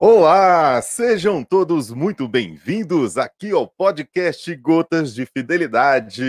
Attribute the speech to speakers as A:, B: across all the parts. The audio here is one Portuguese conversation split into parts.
A: Olá, sejam todos muito bem-vindos aqui ao podcast Gotas de Fidelidade.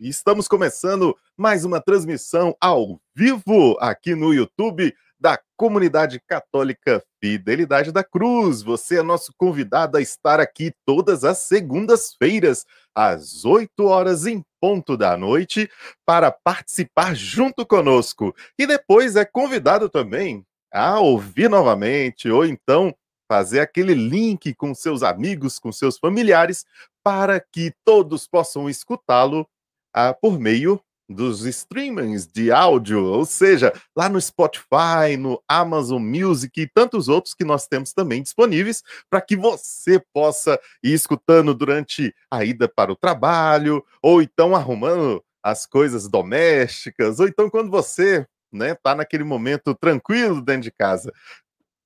A: Estamos começando mais uma transmissão ao vivo aqui no YouTube da Comunidade Católica Fidelidade da Cruz. Você é nosso convidado a estar aqui todas as segundas-feiras, às 8 horas em ponto da noite, para participar junto conosco. E depois é convidado também a ouvir novamente, ou então fazer aquele link com seus amigos, com seus familiares, para que todos possam escutá-lo ah, por meio dos streamings de áudio, ou seja, lá no Spotify, no Amazon Music e tantos outros que nós temos também disponíveis para que você possa ir escutando durante a ida para o trabalho, ou então arrumando as coisas domésticas, ou então quando você né, tá naquele momento tranquilo dentro de casa.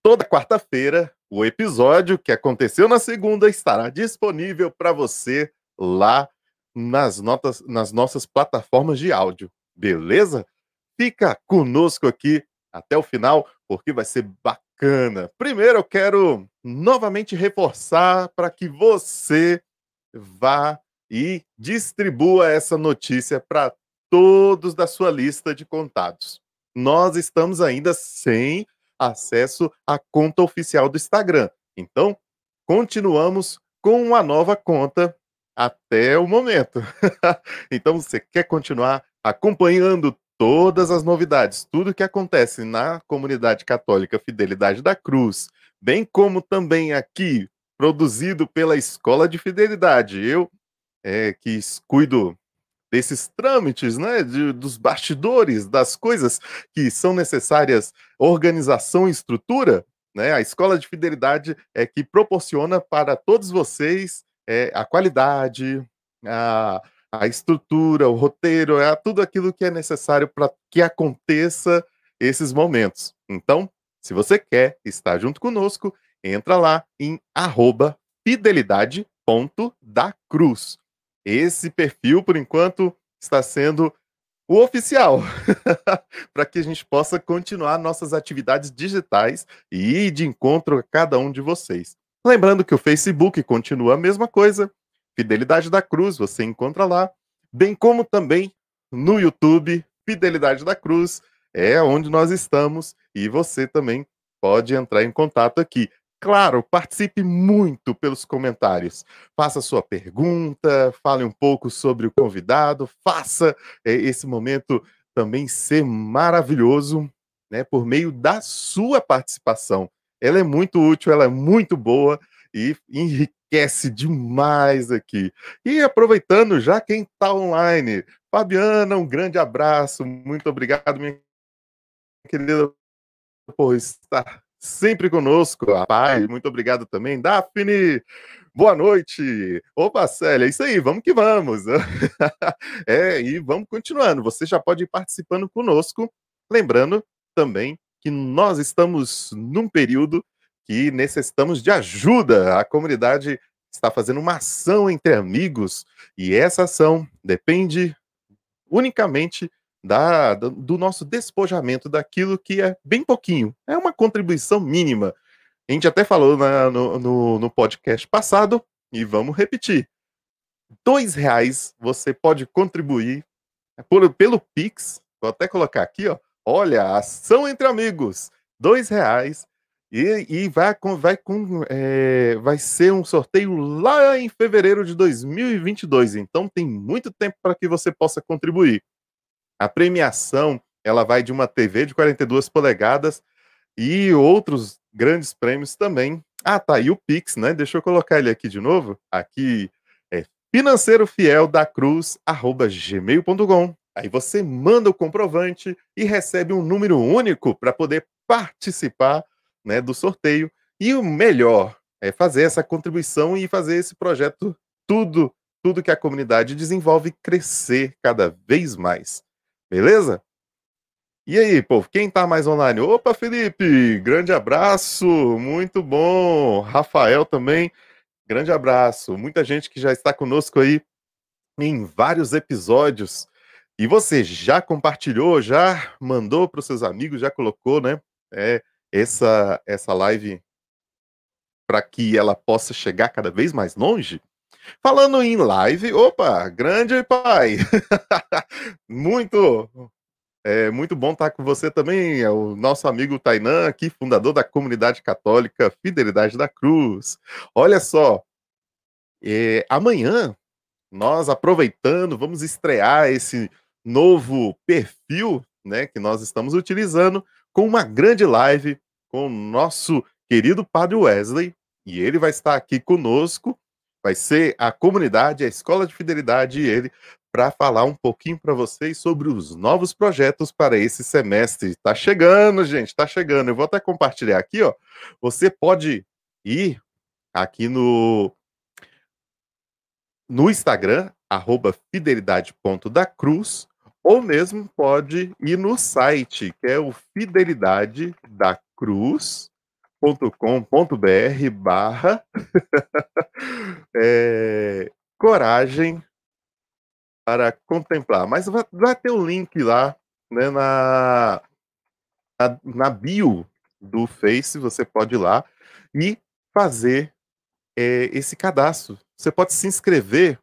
A: Toda quarta-feira, o episódio que aconteceu na segunda estará disponível para você lá nas, notas, nas nossas plataformas de áudio, beleza? Fica conosco aqui até o final, porque vai ser bacana. Primeiro, eu quero novamente reforçar para que você vá e distribua essa notícia para todos da sua lista de contatos nós estamos ainda sem acesso à conta oficial do Instagram. Então, continuamos com uma nova conta até o momento. então, você quer continuar acompanhando todas as novidades, tudo que acontece na comunidade católica Fidelidade da Cruz, bem como também aqui produzido pela Escola de Fidelidade. Eu é, que cuido desses trâmites, né, de, dos bastidores, das coisas que são necessárias, organização e estrutura, né, a escola de fidelidade é que proporciona para todos vocês é, a qualidade, a, a estrutura, o roteiro, é tudo aquilo que é necessário para que aconteça esses momentos. Então, se você quer estar junto conosco, entra lá em fidelidade.dacruz. Esse perfil, por enquanto, está sendo o oficial, para que a gente possa continuar nossas atividades digitais e ir de encontro a cada um de vocês. Lembrando que o Facebook continua a mesma coisa, Fidelidade da Cruz, você encontra lá, bem como também no YouTube, Fidelidade da Cruz, é onde nós estamos e você também pode entrar em contato aqui. Claro, participe muito pelos comentários. Faça sua pergunta, fale um pouco sobre o convidado, faça é, esse momento também ser maravilhoso, né, por meio da sua participação. Ela é muito útil, ela é muito boa e enriquece demais aqui. E aproveitando já quem está online, Fabiana, um grande abraço, muito obrigado, minha querida, por estar sempre conosco. Pai, muito obrigado também. Daphne, boa noite. Opa, Célia, é isso aí, vamos que vamos. é, e vamos continuando. Você já pode ir participando conosco. Lembrando também que nós estamos num período que necessitamos de ajuda. A comunidade está fazendo uma ação entre amigos e essa ação depende unicamente da, do nosso despojamento daquilo que é bem pouquinho. É uma contribuição mínima. A gente até falou na, no, no, no, podcast passado e vamos repetir. Dois reais você pode contribuir por, pelo Pix. Vou até colocar aqui, ó. Olha, ação entre amigos. Dois reais. E, e vai, com, vai, com, é, vai ser um sorteio lá em fevereiro de 2022. Então tem muito tempo para que você possa contribuir. A premiação ela vai de uma TV de 42 polegadas e outros grandes prêmios também. Ah, tá, e o Pix, né? Deixa eu colocar ele aqui de novo. Aqui é financeiro da cruz, arroba gmail.com. Aí você manda o comprovante e recebe um número único para poder participar né, do sorteio. E o melhor é fazer essa contribuição e fazer esse projeto tudo, tudo que a comunidade desenvolve crescer cada vez mais. Beleza? E aí, povo, quem tá mais online? Opa, Felipe, grande abraço, muito bom. Rafael também, grande abraço. Muita gente que já está conosco aí em vários episódios. E você já compartilhou, já mandou para os seus amigos, já colocou, né? É, essa, essa live para que ela possa chegar cada vez mais longe? Falando em live, opa, grande pai! muito, é muito bom estar com você também, é o nosso amigo Tainan, aqui, fundador da comunidade católica Fidelidade da Cruz. Olha só, é, amanhã, nós aproveitando, vamos estrear esse novo perfil né, que nós estamos utilizando com uma grande live com o nosso querido Padre Wesley, e ele vai estar aqui conosco vai ser a comunidade, a Escola de Fidelidade e ele, para falar um pouquinho para vocês sobre os novos projetos para esse semestre. Está chegando, gente, está chegando. Eu vou até compartilhar aqui, ó. Você pode ir aqui no no Instagram, fidelidade.dacruz, ou mesmo pode ir no site, que é o Fidelidade da Cruz, com.br barra é, coragem para contemplar. Mas vai, ter o um link lá né, na, na, na, bio do Face, você pode ir lá e fazer é, esse cadastro. Você pode se inscrever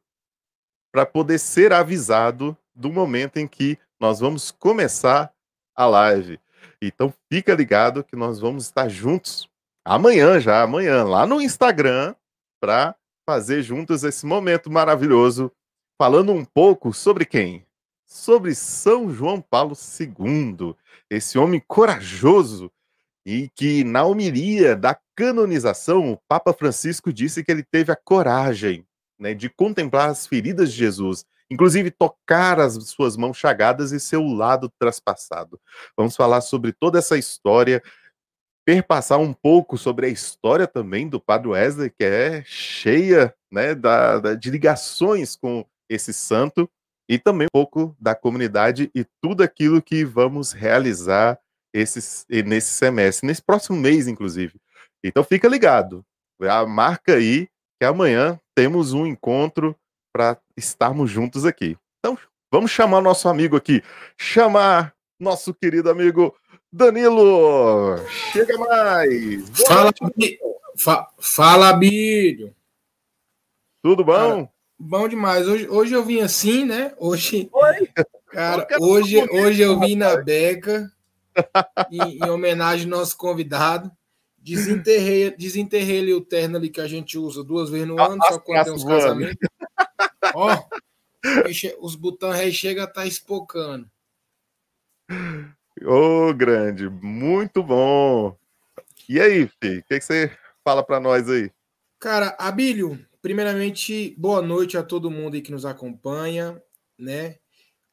A: para poder ser avisado do momento em que nós vamos começar a live. Então fica ligado que nós vamos estar juntos amanhã já, amanhã, lá no Instagram, para fazer juntos esse momento maravilhoso, falando um pouco sobre quem? Sobre São João Paulo II, esse homem corajoso e que na homilia da canonização, o Papa Francisco disse que ele teve a coragem né, de contemplar as feridas de Jesus, inclusive tocar as suas mãos chagadas e seu lado traspassado. Vamos falar sobre toda essa história perpassar um pouco sobre a história também do Padre Wesley, que é cheia né, da, da, de ligações com esse santo, e também um pouco da comunidade e tudo aquilo que vamos realizar esse, nesse semestre, nesse próximo mês, inclusive. Então fica ligado, a marca aí que amanhã temos um encontro para estarmos juntos aqui. Então vamos chamar nosso amigo aqui, chamar nosso querido amigo Danilo, chega mais.
B: Boa fala, fa, fala, Bílio.
A: Tudo bom? Cara,
B: bom demais. Hoje, hoje eu vim assim, né? Hoje, Oi. cara, hoje, hoje eu vim na beca em, em, homenagem ao nosso convidado. Desenterrei, desenterrei ali o terno ali que a gente usa duas vezes no ano, só quando tem uns casamentos. Ó, os botões aí chega a estar tá espocando.
A: Ô, oh, grande, muito bom. E aí, Fih, o que, que, você fala para nós aí?
B: Cara, Abílio, primeiramente, boa noite a todo mundo aí que nos acompanha, né?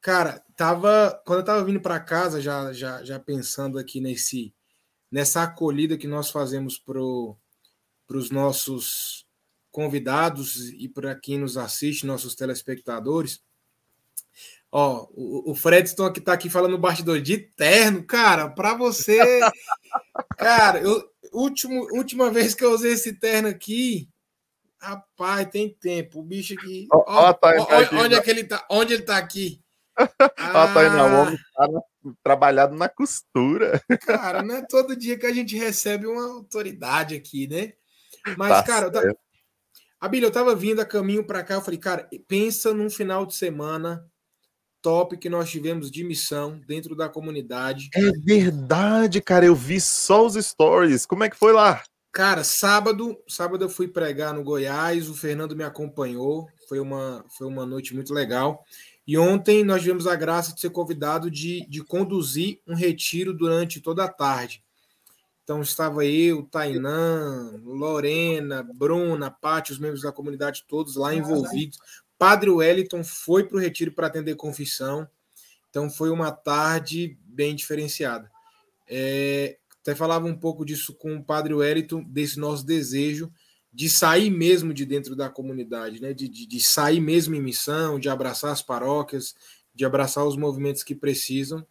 B: Cara, tava quando eu tava vindo para casa, já, já, já pensando aqui nesse nessa acolhida que nós fazemos pro os nossos convidados e para quem nos assiste, nossos telespectadores. Ó, o, o Fredston que tá aqui falando no bastidor de terno, cara, para você. cara, eu, último, última vez que eu usei esse terno aqui, rapaz, tem tempo. O bicho aqui. Ó, ó, tá, ó, tá onde é que ele tá? Onde ele tá aqui?
A: Ah, tá na ah. homem, tá trabalhado na costura.
B: Cara, não é todo dia que a gente recebe uma autoridade aqui, né? Mas, tá cara, eu Abílio, eu tava vindo a caminho para cá, eu falei, cara, pensa num final de semana top que nós tivemos de missão dentro da comunidade.
A: É verdade, cara. Eu vi só os stories. Como é que foi lá?
B: Cara, sábado, sábado eu fui pregar no Goiás, o Fernando me acompanhou, foi uma, foi uma noite muito legal. E ontem nós tivemos a graça de ser convidado de, de conduzir um retiro durante toda a tarde. Então estava eu, Tainã, Lorena, Bruna, Paty, os membros da comunidade todos lá envolvidos. Padre Wellington foi para o retiro para atender confissão. Então foi uma tarde bem diferenciada. É, até falava um pouco disso com o Padre Wellington, desse nosso desejo de sair mesmo de dentro da comunidade, né? de, de, de sair mesmo em missão, de abraçar as paróquias, de abraçar os movimentos que precisam.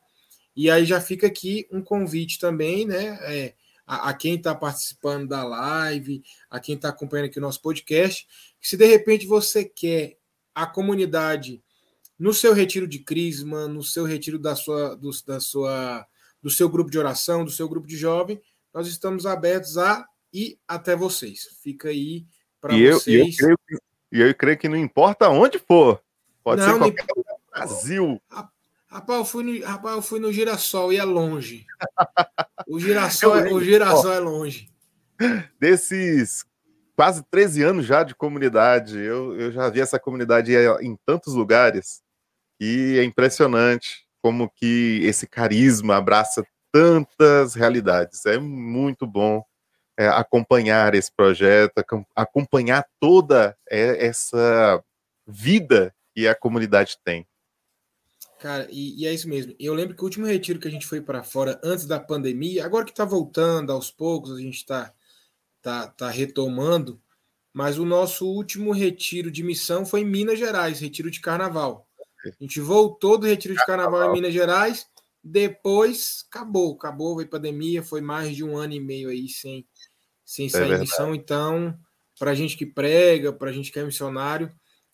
B: E aí já fica aqui um convite também, né? É, a, a, quem está participando da live, a quem está acompanhando aqui o nosso podcast, que se de repente você quer a comunidade no seu retiro de crisma, no seu retiro da sua, do, da sua, do seu grupo de oração, do seu grupo de jovem, nós estamos abertos a e até vocês. Fica aí para
A: vocês. Eu, eu creio e eu creio que não importa onde for. Pode não, ser qualquer lugar do Brasil.
B: Rapaz, eu fui no, rapaz, eu fui no girassol e é longe. O girassol, é, o girassol é longe.
A: Desses quase 13 anos já de comunidade, eu, eu já vi essa comunidade em tantos lugares e é impressionante como que esse carisma abraça tantas realidades. É muito bom é, acompanhar esse projeto, acompanhar toda é, essa vida que a comunidade tem.
B: Cara, e, e, é isso mesmo. Eu lembro que o último retiro que a gente foi para fora antes da pandemia, agora que está voltando aos poucos, a gente está tá, tá retomando, mas o nosso último retiro de missão foi em Minas Gerais, retiro de carnaval. A gente voltou do retiro de carnaval em Minas Gerais, depois acabou, acabou, veio pandemia, foi mais de um ano e meio aí sem, sem é sair é missão. Então, para a gente que prega, para a gente que é missionário,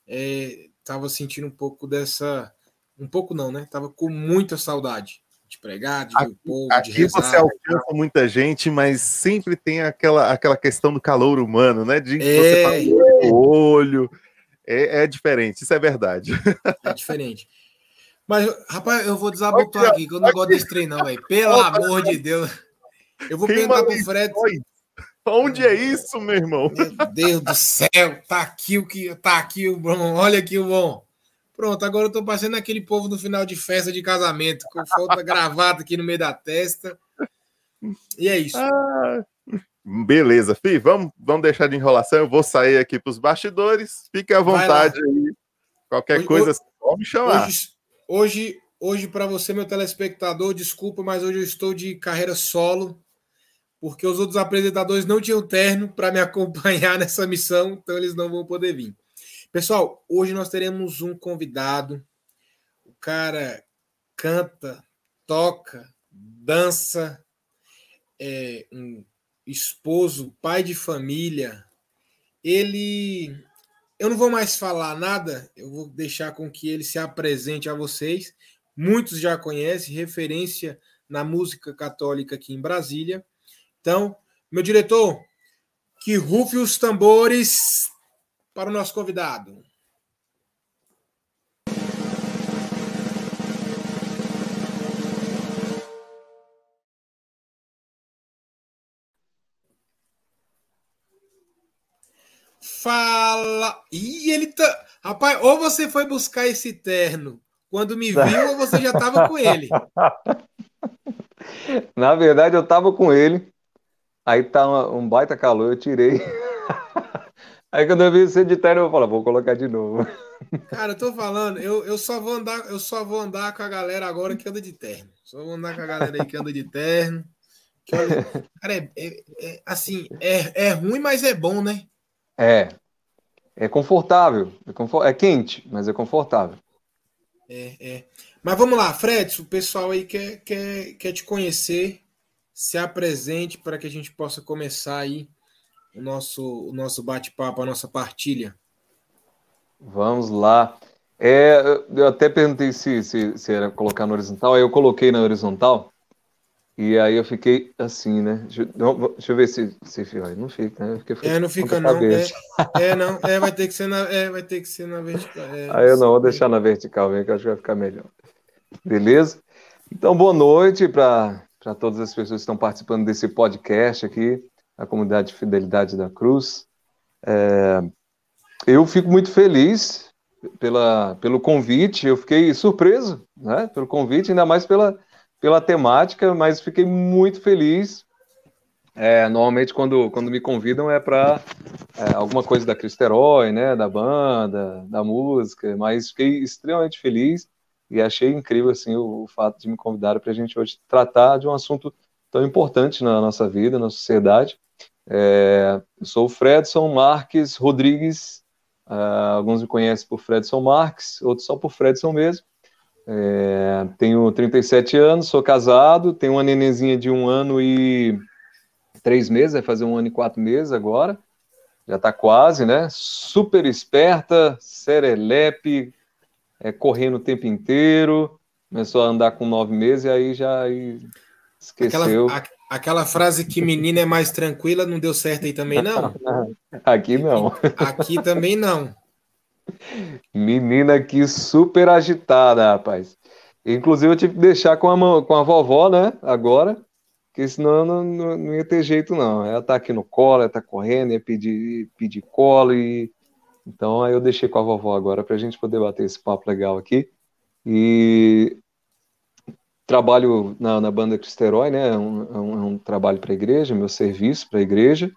B: estava é, sentindo um pouco dessa um pouco não, né? Tava com muita saudade de pregar, de ver o povo,
A: aqui
B: de rezar.
A: você alcança muita gente, mas sempre tem aquela, aquela questão do calor humano, né? De é. você tá no olho. É, é diferente, isso é verdade.
B: É diferente. Mas, rapaz, eu vou desabotar aqui, que eu não gosto desse trem, não, velho. Pelo amor de Deus. Eu vou perguntar pro Fred.
A: Onde é isso, meu irmão?
B: Meu Deus do céu, tá aqui o que. Tá aqui o bom. Olha aqui o bom. Pronto, agora eu tô passando aquele povo no final de festa de casamento, com falta gravata aqui no meio da testa. E é isso. Ah,
A: beleza, Fih, vamos, vamos deixar de enrolação. Eu vou sair aqui para os bastidores. Fique à vontade aí. Qualquer hoje, coisa, pode me chamar.
B: Hoje, hoje, hoje para você, meu telespectador, desculpa, mas hoje eu estou de carreira solo, porque os outros apresentadores não tinham terno para me acompanhar nessa missão, então eles não vão poder vir. Pessoal, hoje nós teremos um convidado. O cara canta, toca, dança, é um esposo, pai de família. Ele. Eu não vou mais falar nada, eu vou deixar com que ele se apresente a vocês. Muitos já conhecem, referência na música católica aqui em Brasília. Então, meu diretor, que rufe os tambores para o nosso convidado. Fala! E ele tá. Rapaz, ou você foi buscar esse terno quando me viu, ou você já estava com ele.
C: Na verdade, eu estava com ele. Aí tá um baita calor, eu tirei. Aí quando eu vi você de terno, eu falo, vou colocar de novo.
B: Cara, eu tô falando, eu, eu só vou andar, eu só vou andar com a galera agora que anda de terno. Só vou andar com a galera aí que anda de terno. Olha, cara, é, é, é, assim, é, é ruim, mas é bom, né?
C: É. É confortável. É, confort... é quente, mas é confortável.
B: É, é. Mas vamos lá, Fred, o pessoal aí quer, quer, quer te conhecer, se apresente para que a gente possa começar aí o nosso, o nosso bate-papo, a nossa partilha.
C: Vamos lá. É, eu até perguntei se, se, se, era colocar no horizontal, aí eu coloquei na horizontal, e aí eu fiquei assim, né? Deixa, deixa eu ver se, se não fica, né?
B: Fiquei, é, não fica não. É, é, não, é, vai ter que ser na, é, vai ter que ser na vertical. É,
C: aí eu não vou deixar na vertical, vem que eu acho que vai ficar melhor. Beleza? Então, boa noite para todas as pessoas que estão participando desse podcast aqui a comunidade de Fidelidade da Cruz. É, eu fico muito feliz pela, pelo convite, eu fiquei surpreso né, pelo convite, ainda mais pela, pela temática, mas fiquei muito feliz. É, normalmente, quando, quando me convidam, é para é, alguma coisa da Cristerói, né, da banda, da música, mas fiquei extremamente feliz e achei incrível assim, o, o fato de me convidar para a gente hoje tratar de um assunto tão importante na nossa vida, na sociedade, é, eu sou o Fredson Marques Rodrigues, uh, alguns me conhecem por Fredson Marques, outros só por Fredson mesmo. É, tenho 37 anos, sou casado, tenho uma nenenzinha de um ano e três meses, vai fazer um ano e quatro meses agora, já está quase, né? Super esperta, serelepe, é, correndo o tempo inteiro, começou a andar com nove meses e aí já esqueceu.
B: Aquela, Aquela frase que menina é mais tranquila não deu certo aí também, não?
C: Aqui não.
B: Aqui também não.
C: Menina aqui super agitada, rapaz. Inclusive eu tive que deixar com a, com a vovó, né? Agora, porque senão não, não, não ia ter jeito, não. Ela tá aqui no colo, ela tá correndo, ia pedir, pedir colo e. Então aí eu deixei com a vovó agora para a gente poder bater esse papo legal aqui. E trabalho na, na banda Cristerói, né? É um, é um, é um trabalho para a igreja, meu serviço para a igreja.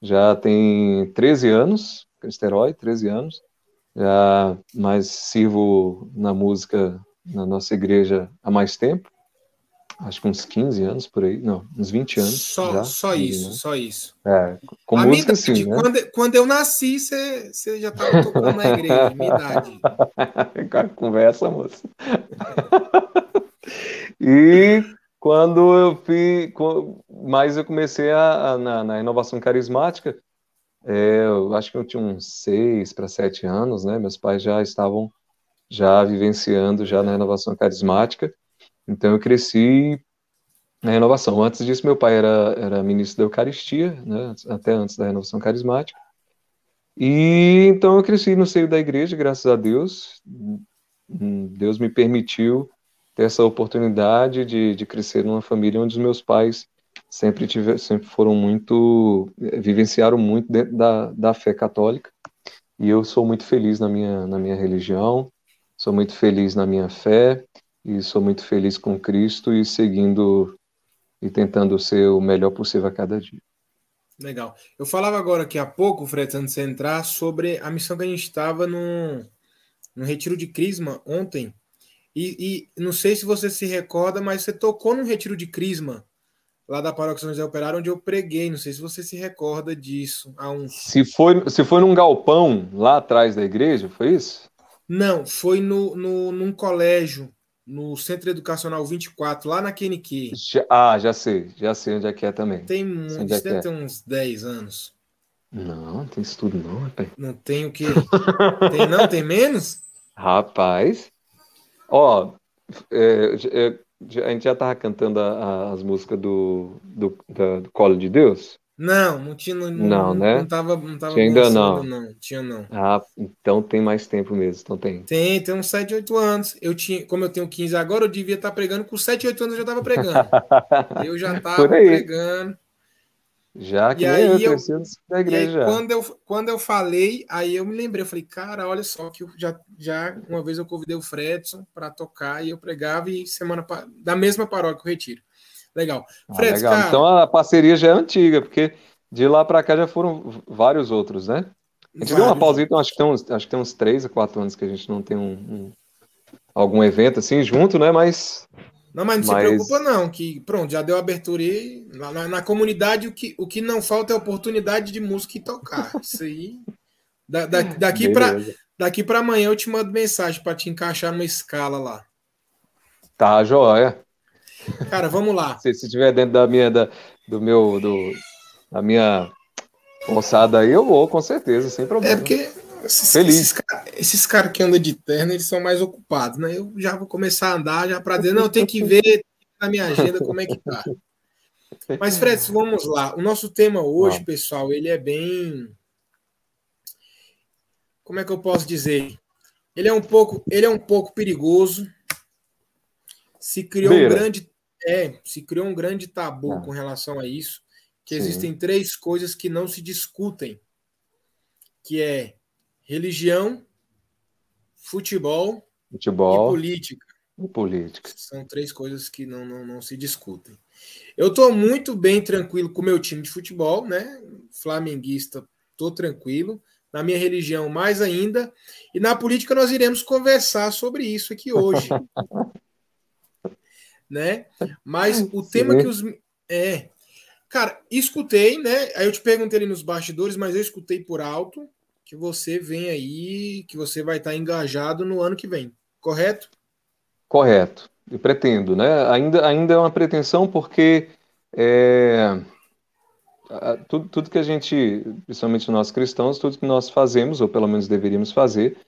C: Já tem 13 anos, Cristerói, 13 anos. Já, mas sirvo na música na nossa igreja há mais tempo. Acho que uns 15 anos por aí, não, uns 20 anos.
B: Só,
C: já,
B: só isso, né? só isso.
C: É, com a música sim, né?
B: Quando, quando eu nasci, você, você já estava tocando na igreja, minha idade.
C: Conversa, moça. E quando eu fui, mais eu comecei a, a na, na, inovação carismática, é, eu acho que eu tinha uns seis para sete anos, né? Meus pais já estavam já vivenciando já na renovação carismática, então eu cresci na renovação. Antes disso, meu pai era, era ministro da Eucaristia, né? Até antes da renovação carismática. E então eu cresci no seio da igreja, graças a Deus. Deus me permitiu ter essa oportunidade de, de crescer numa família onde os meus pais sempre, tiver, sempre foram muito, eh, vivenciaram muito dentro da, da fé católica. E eu sou muito feliz na minha, na minha religião, sou muito feliz na minha fé, e sou muito feliz com Cristo e seguindo e tentando ser o melhor possível a cada dia.
B: Legal. Eu falava agora aqui há pouco, Fred, antes de entrar, sobre a missão que a gente estava no, no Retiro de Crisma ontem, e, e, não sei se você se recorda, mas você tocou num retiro de Crisma, lá da Paróquia São José Operário, onde eu preguei. Não sei se você se recorda disso. Há uns...
C: se, foi, se foi num galpão lá atrás da igreja, foi isso?
B: Não, foi no, no, num colégio, no Centro Educacional 24, lá na QNQ.
C: Já, ah, já sei, já sei onde é que é também.
B: Tem, muito, é deve é. ter uns 10 anos.
C: Não, tem isso tudo não, rapaz.
B: Não tem o quê? tem não? Tem menos?
C: Rapaz. Ó, é, é, a gente já tava cantando a, a, as músicas do, do, da, do Colo de Deus?
B: Não, não tinha. Não,
C: não, né?
B: Não tava, não tava
C: tinha ainda não.
B: não. Tinha não.
C: Ah, então tem mais tempo mesmo. Então tem.
B: Tem, tem uns 7, 8 anos. Eu tinha, como eu tenho 15 agora, eu devia estar tá pregando. Com 7, 8 anos eu já estava pregando. eu já estava pregando.
C: Já que
B: e aí
C: eu,
B: eu da igreja. quando, eu, quando eu falei, aí eu me lembrei, eu falei, cara, olha só que já, já uma vez eu convidei o Fredson para tocar e eu pregava e semana da mesma paróquia o retiro. Legal.
C: Ah, legal. Cara, então a parceria já é antiga, porque de lá para cá já foram vários outros, né? A gente vários. deu uma pausa, então acho que tem uns, acho que tem uns três ou quatro anos que a gente não tem um, um algum evento assim junto, né? Mas
B: não, mas não mas... se preocupa, não, que pronto, já deu abertura aí. Na, na, comunidade, o que, o que não falta é oportunidade de música e tocar. Isso aí. Da, da, daqui para daqui para amanhã eu te mando mensagem para te encaixar numa escala lá.
C: Tá, joia.
B: Cara, vamos lá.
C: Se estiver dentro da minha, da, do meu, do, da minha moçada aí, eu vou, com certeza, sem problema.
B: É porque esses, Feliz. Esses, caras que andam de terno, eles são mais ocupados, né? Eu já vou começar a andar já para dizer, não, tenho que ver na minha agenda como é que tá. Mas, Fred, vamos lá. O nosso tema hoje, pessoal, ele é bem. Como é que eu posso dizer? Ele é um pouco, ele é um pouco perigoso. Se criou um grande. É, se criou um grande tabu ah. com relação a isso. Que Sim. existem três coisas que não se discutem. Que é religião, futebol,
C: futebol
B: e política.
C: E política.
B: São três coisas que não, não, não se discutem. Eu estou muito bem tranquilo com o meu time de futebol, né? Flamenguista, estou tranquilo. Na minha religião, mais ainda. E na política, nós iremos conversar sobre isso aqui hoje. né? Mas o Sim. tema que os. É. Cara, escutei, né? Aí eu te perguntei ali nos bastidores, mas eu escutei por alto que você vem aí, que você vai estar engajado no ano que vem, correto?
C: Correto. Eu pretendo, né? Ainda, ainda é uma pretensão porque é, tudo, tudo que a gente, principalmente nós cristãos, tudo que nós fazemos, ou pelo menos deveríamos fazer,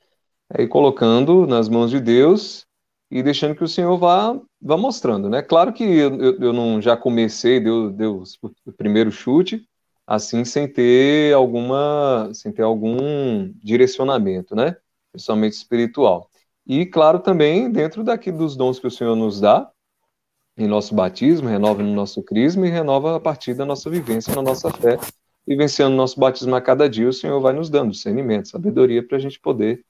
C: é ir colocando nas mãos de Deus e deixando que o Senhor vá, vá mostrando, né? Claro que eu, eu não já comecei, deu, deu o primeiro chute, assim, sem ter alguma, sem ter algum direcionamento, né? Principalmente espiritual. E, claro, também dentro daqui dos dons que o Senhor nos dá, em nosso batismo, renova no nosso crisma e renova a partir da nossa vivência, na nossa fé, vivenciando nosso batismo a cada dia, o Senhor vai nos dando discernimento, sabedoria para a gente poder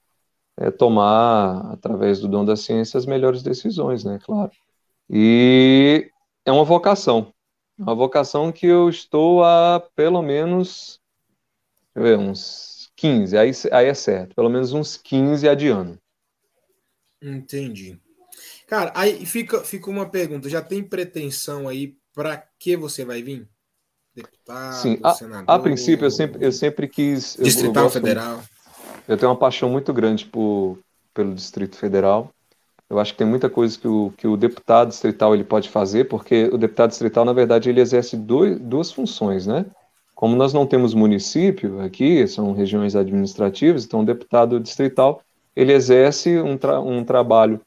C: é, tomar, através do dom da ciência, as melhores decisões, né? Claro. E é uma vocação. Uma vocação que eu estou há pelo menos ver, uns 15, aí, aí é certo, pelo menos uns 15 adiando.
B: Entendi. Cara, aí fica, fica uma pergunta: já tem pretensão aí para que você vai vir?
C: Deputado, Sim, a, senador? A princípio, eu sempre, eu sempre quis.
B: Distrital eu, eu Federal.
C: Eu tenho uma paixão muito grande por, pelo Distrito Federal. Eu acho que tem muita coisa que o, que o deputado distrital ele pode fazer, porque o deputado distrital, na verdade, ele exerce dois, duas funções, né? Como nós não temos município aqui, são regiões administrativas, então o deputado distrital ele exerce um, tra um trabalho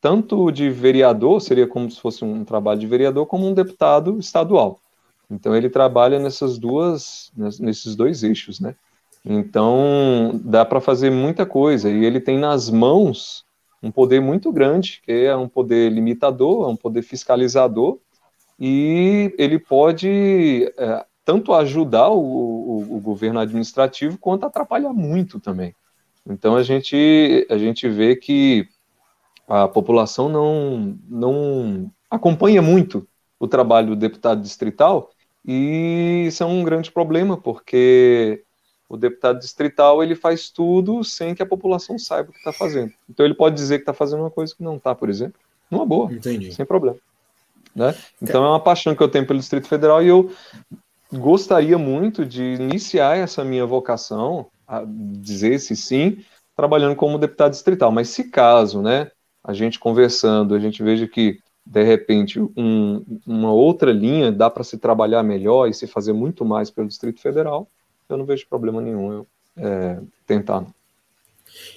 C: tanto de vereador, seria como se fosse um trabalho de vereador, como um deputado estadual. Então ele trabalha nessas duas, nesses dois eixos, né? Então, dá para fazer muita coisa. E ele tem nas mãos um poder muito grande, que é um poder limitador, é um poder fiscalizador, e ele pode é, tanto ajudar o, o, o, governo administrativo quanto atrapalhar muito também. Então, a gente, a gente vê que a população não, não acompanha muito o trabalho do deputado distrital, e isso é um grande problema, porque o deputado distrital ele faz tudo sem que a população saiba o que está fazendo. Então ele pode dizer que está fazendo uma coisa que não está, por exemplo, numa boa, Entendi. sem problema. Né? Então é uma paixão que eu tenho pelo Distrito Federal e eu gostaria muito de iniciar essa minha vocação, a dizer se sim, trabalhando como deputado distrital. Mas se caso, né, a gente conversando, a gente veja que de repente um, uma outra linha dá para se trabalhar melhor e se fazer muito mais pelo Distrito Federal, eu não vejo problema nenhum eu é, tentar.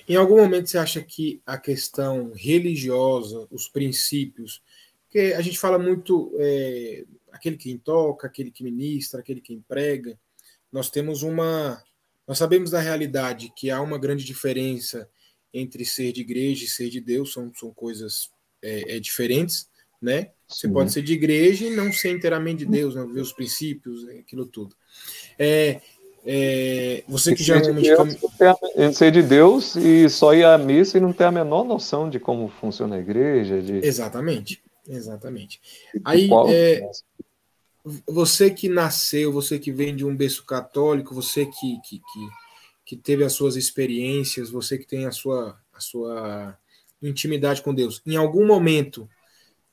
B: Em algum momento você acha que a questão religiosa, os princípios, que a gente fala muito é, aquele que toca, aquele que ministra, aquele que emprega, nós temos uma, nós sabemos da realidade que há uma grande diferença entre ser de igreja e ser de Deus, são, são coisas é, é diferentes, né? Você Sim. pode ser de igreja e não ser inteiramente de Deus, não ver os princípios, aquilo tudo. É, é, você que já
C: realmente. De ser de Deus e só ir à missa e não ter a menor noção de como funciona a igreja. De...
B: Exatamente, exatamente. Aí, é, você que nasceu, você que vem de um berço católico, você que, que, que, que, teve as suas experiências, você que tem a sua, a sua intimidade com Deus, em algum momento,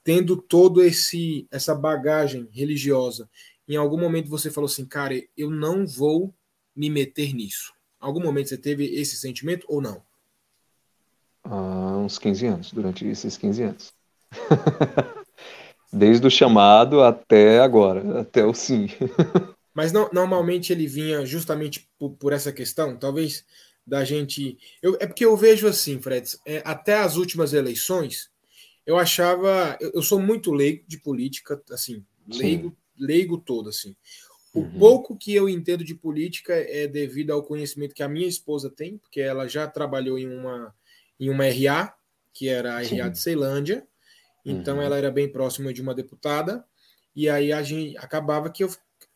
B: tendo todo esse essa bagagem religiosa, em algum momento você falou assim, cara, eu não vou me meter nisso? Algum momento você teve esse sentimento ou não?
C: Há uns 15 anos, durante esses 15 anos. Desde o chamado até agora, até o sim.
B: Mas não, normalmente ele vinha justamente por, por, essa questão, talvez da gente. Eu, é porque eu vejo assim, Fred, é, até as últimas eleições, eu achava. Eu, eu, sou muito leigo de política, assim, leigo, leigo todo, assim. O uhum. pouco que eu entendo de política é devido ao conhecimento que a minha esposa tem, porque ela já trabalhou em uma, em uma RA, que era a RA de Ceilândia, então uhum. ela era bem próxima de uma deputada, e aí a gente acabava que eu.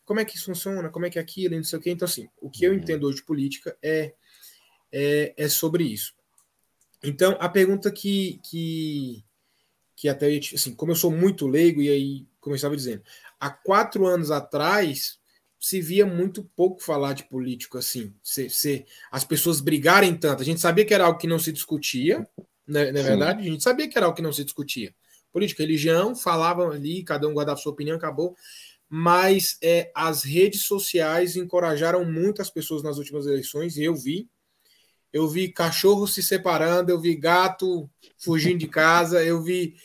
B: Como é que isso funciona? Como é que é aquilo? Não sei o quê. Então, assim, o que eu uhum. entendo hoje de política é, é, é sobre isso. Então, a pergunta que, que, que até, assim, como eu sou muito leigo, e aí, como eu estava dizendo, há quatro anos atrás, se via muito pouco falar de político assim, se, se as pessoas brigarem tanto. A gente sabia que era algo que não se discutia, né, na é verdade, a gente sabia que era algo que não se discutia. Política, religião, falavam ali, cada um guardava sua opinião, acabou. Mas é, as redes sociais encorajaram muito as pessoas nas últimas eleições, e eu vi. Eu vi cachorro se separando, eu vi gato fugindo de casa, eu vi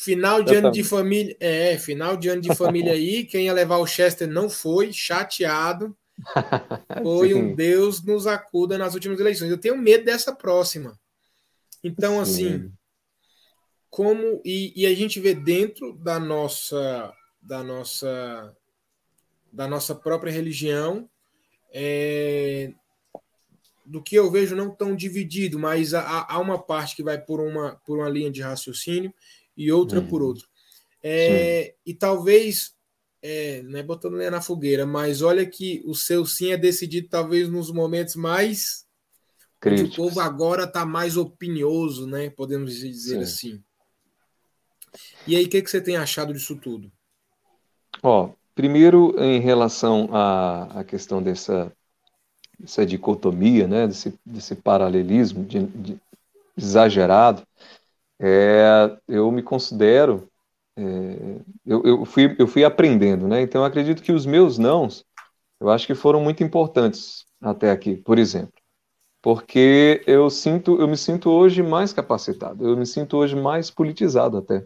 B: Final de ano de família. É, final de ano de família aí. Quem ia levar o Chester não foi, chateado. Foi um Deus nos acuda nas últimas eleições. Eu tenho medo dessa próxima. Então, Sim. assim, como e, e, a gente vê dentro da nossa da nossa da nossa própria religião é, do que eu vejo não tão dividido, mas há, há, uma parte que vai por uma por uma linha de raciocínio e outra por outra. É, e talvez é, não é botando lenha na fogueira, mas olha que o seu sim é decidido talvez nos momentos mais Críticos. o povo agora está mais opinioso, né? Podemos dizer sim. assim. E aí, o que, que você tem achado disso tudo?
C: Ó, primeiro, em relação à, à questão dessa, dessa dicotomia, né, desse, desse paralelismo de, de exagerado, é, eu me considero, é, eu, eu, fui, eu fui aprendendo, né, então eu acredito que os meus nãos, eu acho que foram muito importantes até aqui, por exemplo, porque eu sinto, eu me sinto hoje mais capacitado, eu me sinto hoje mais politizado até,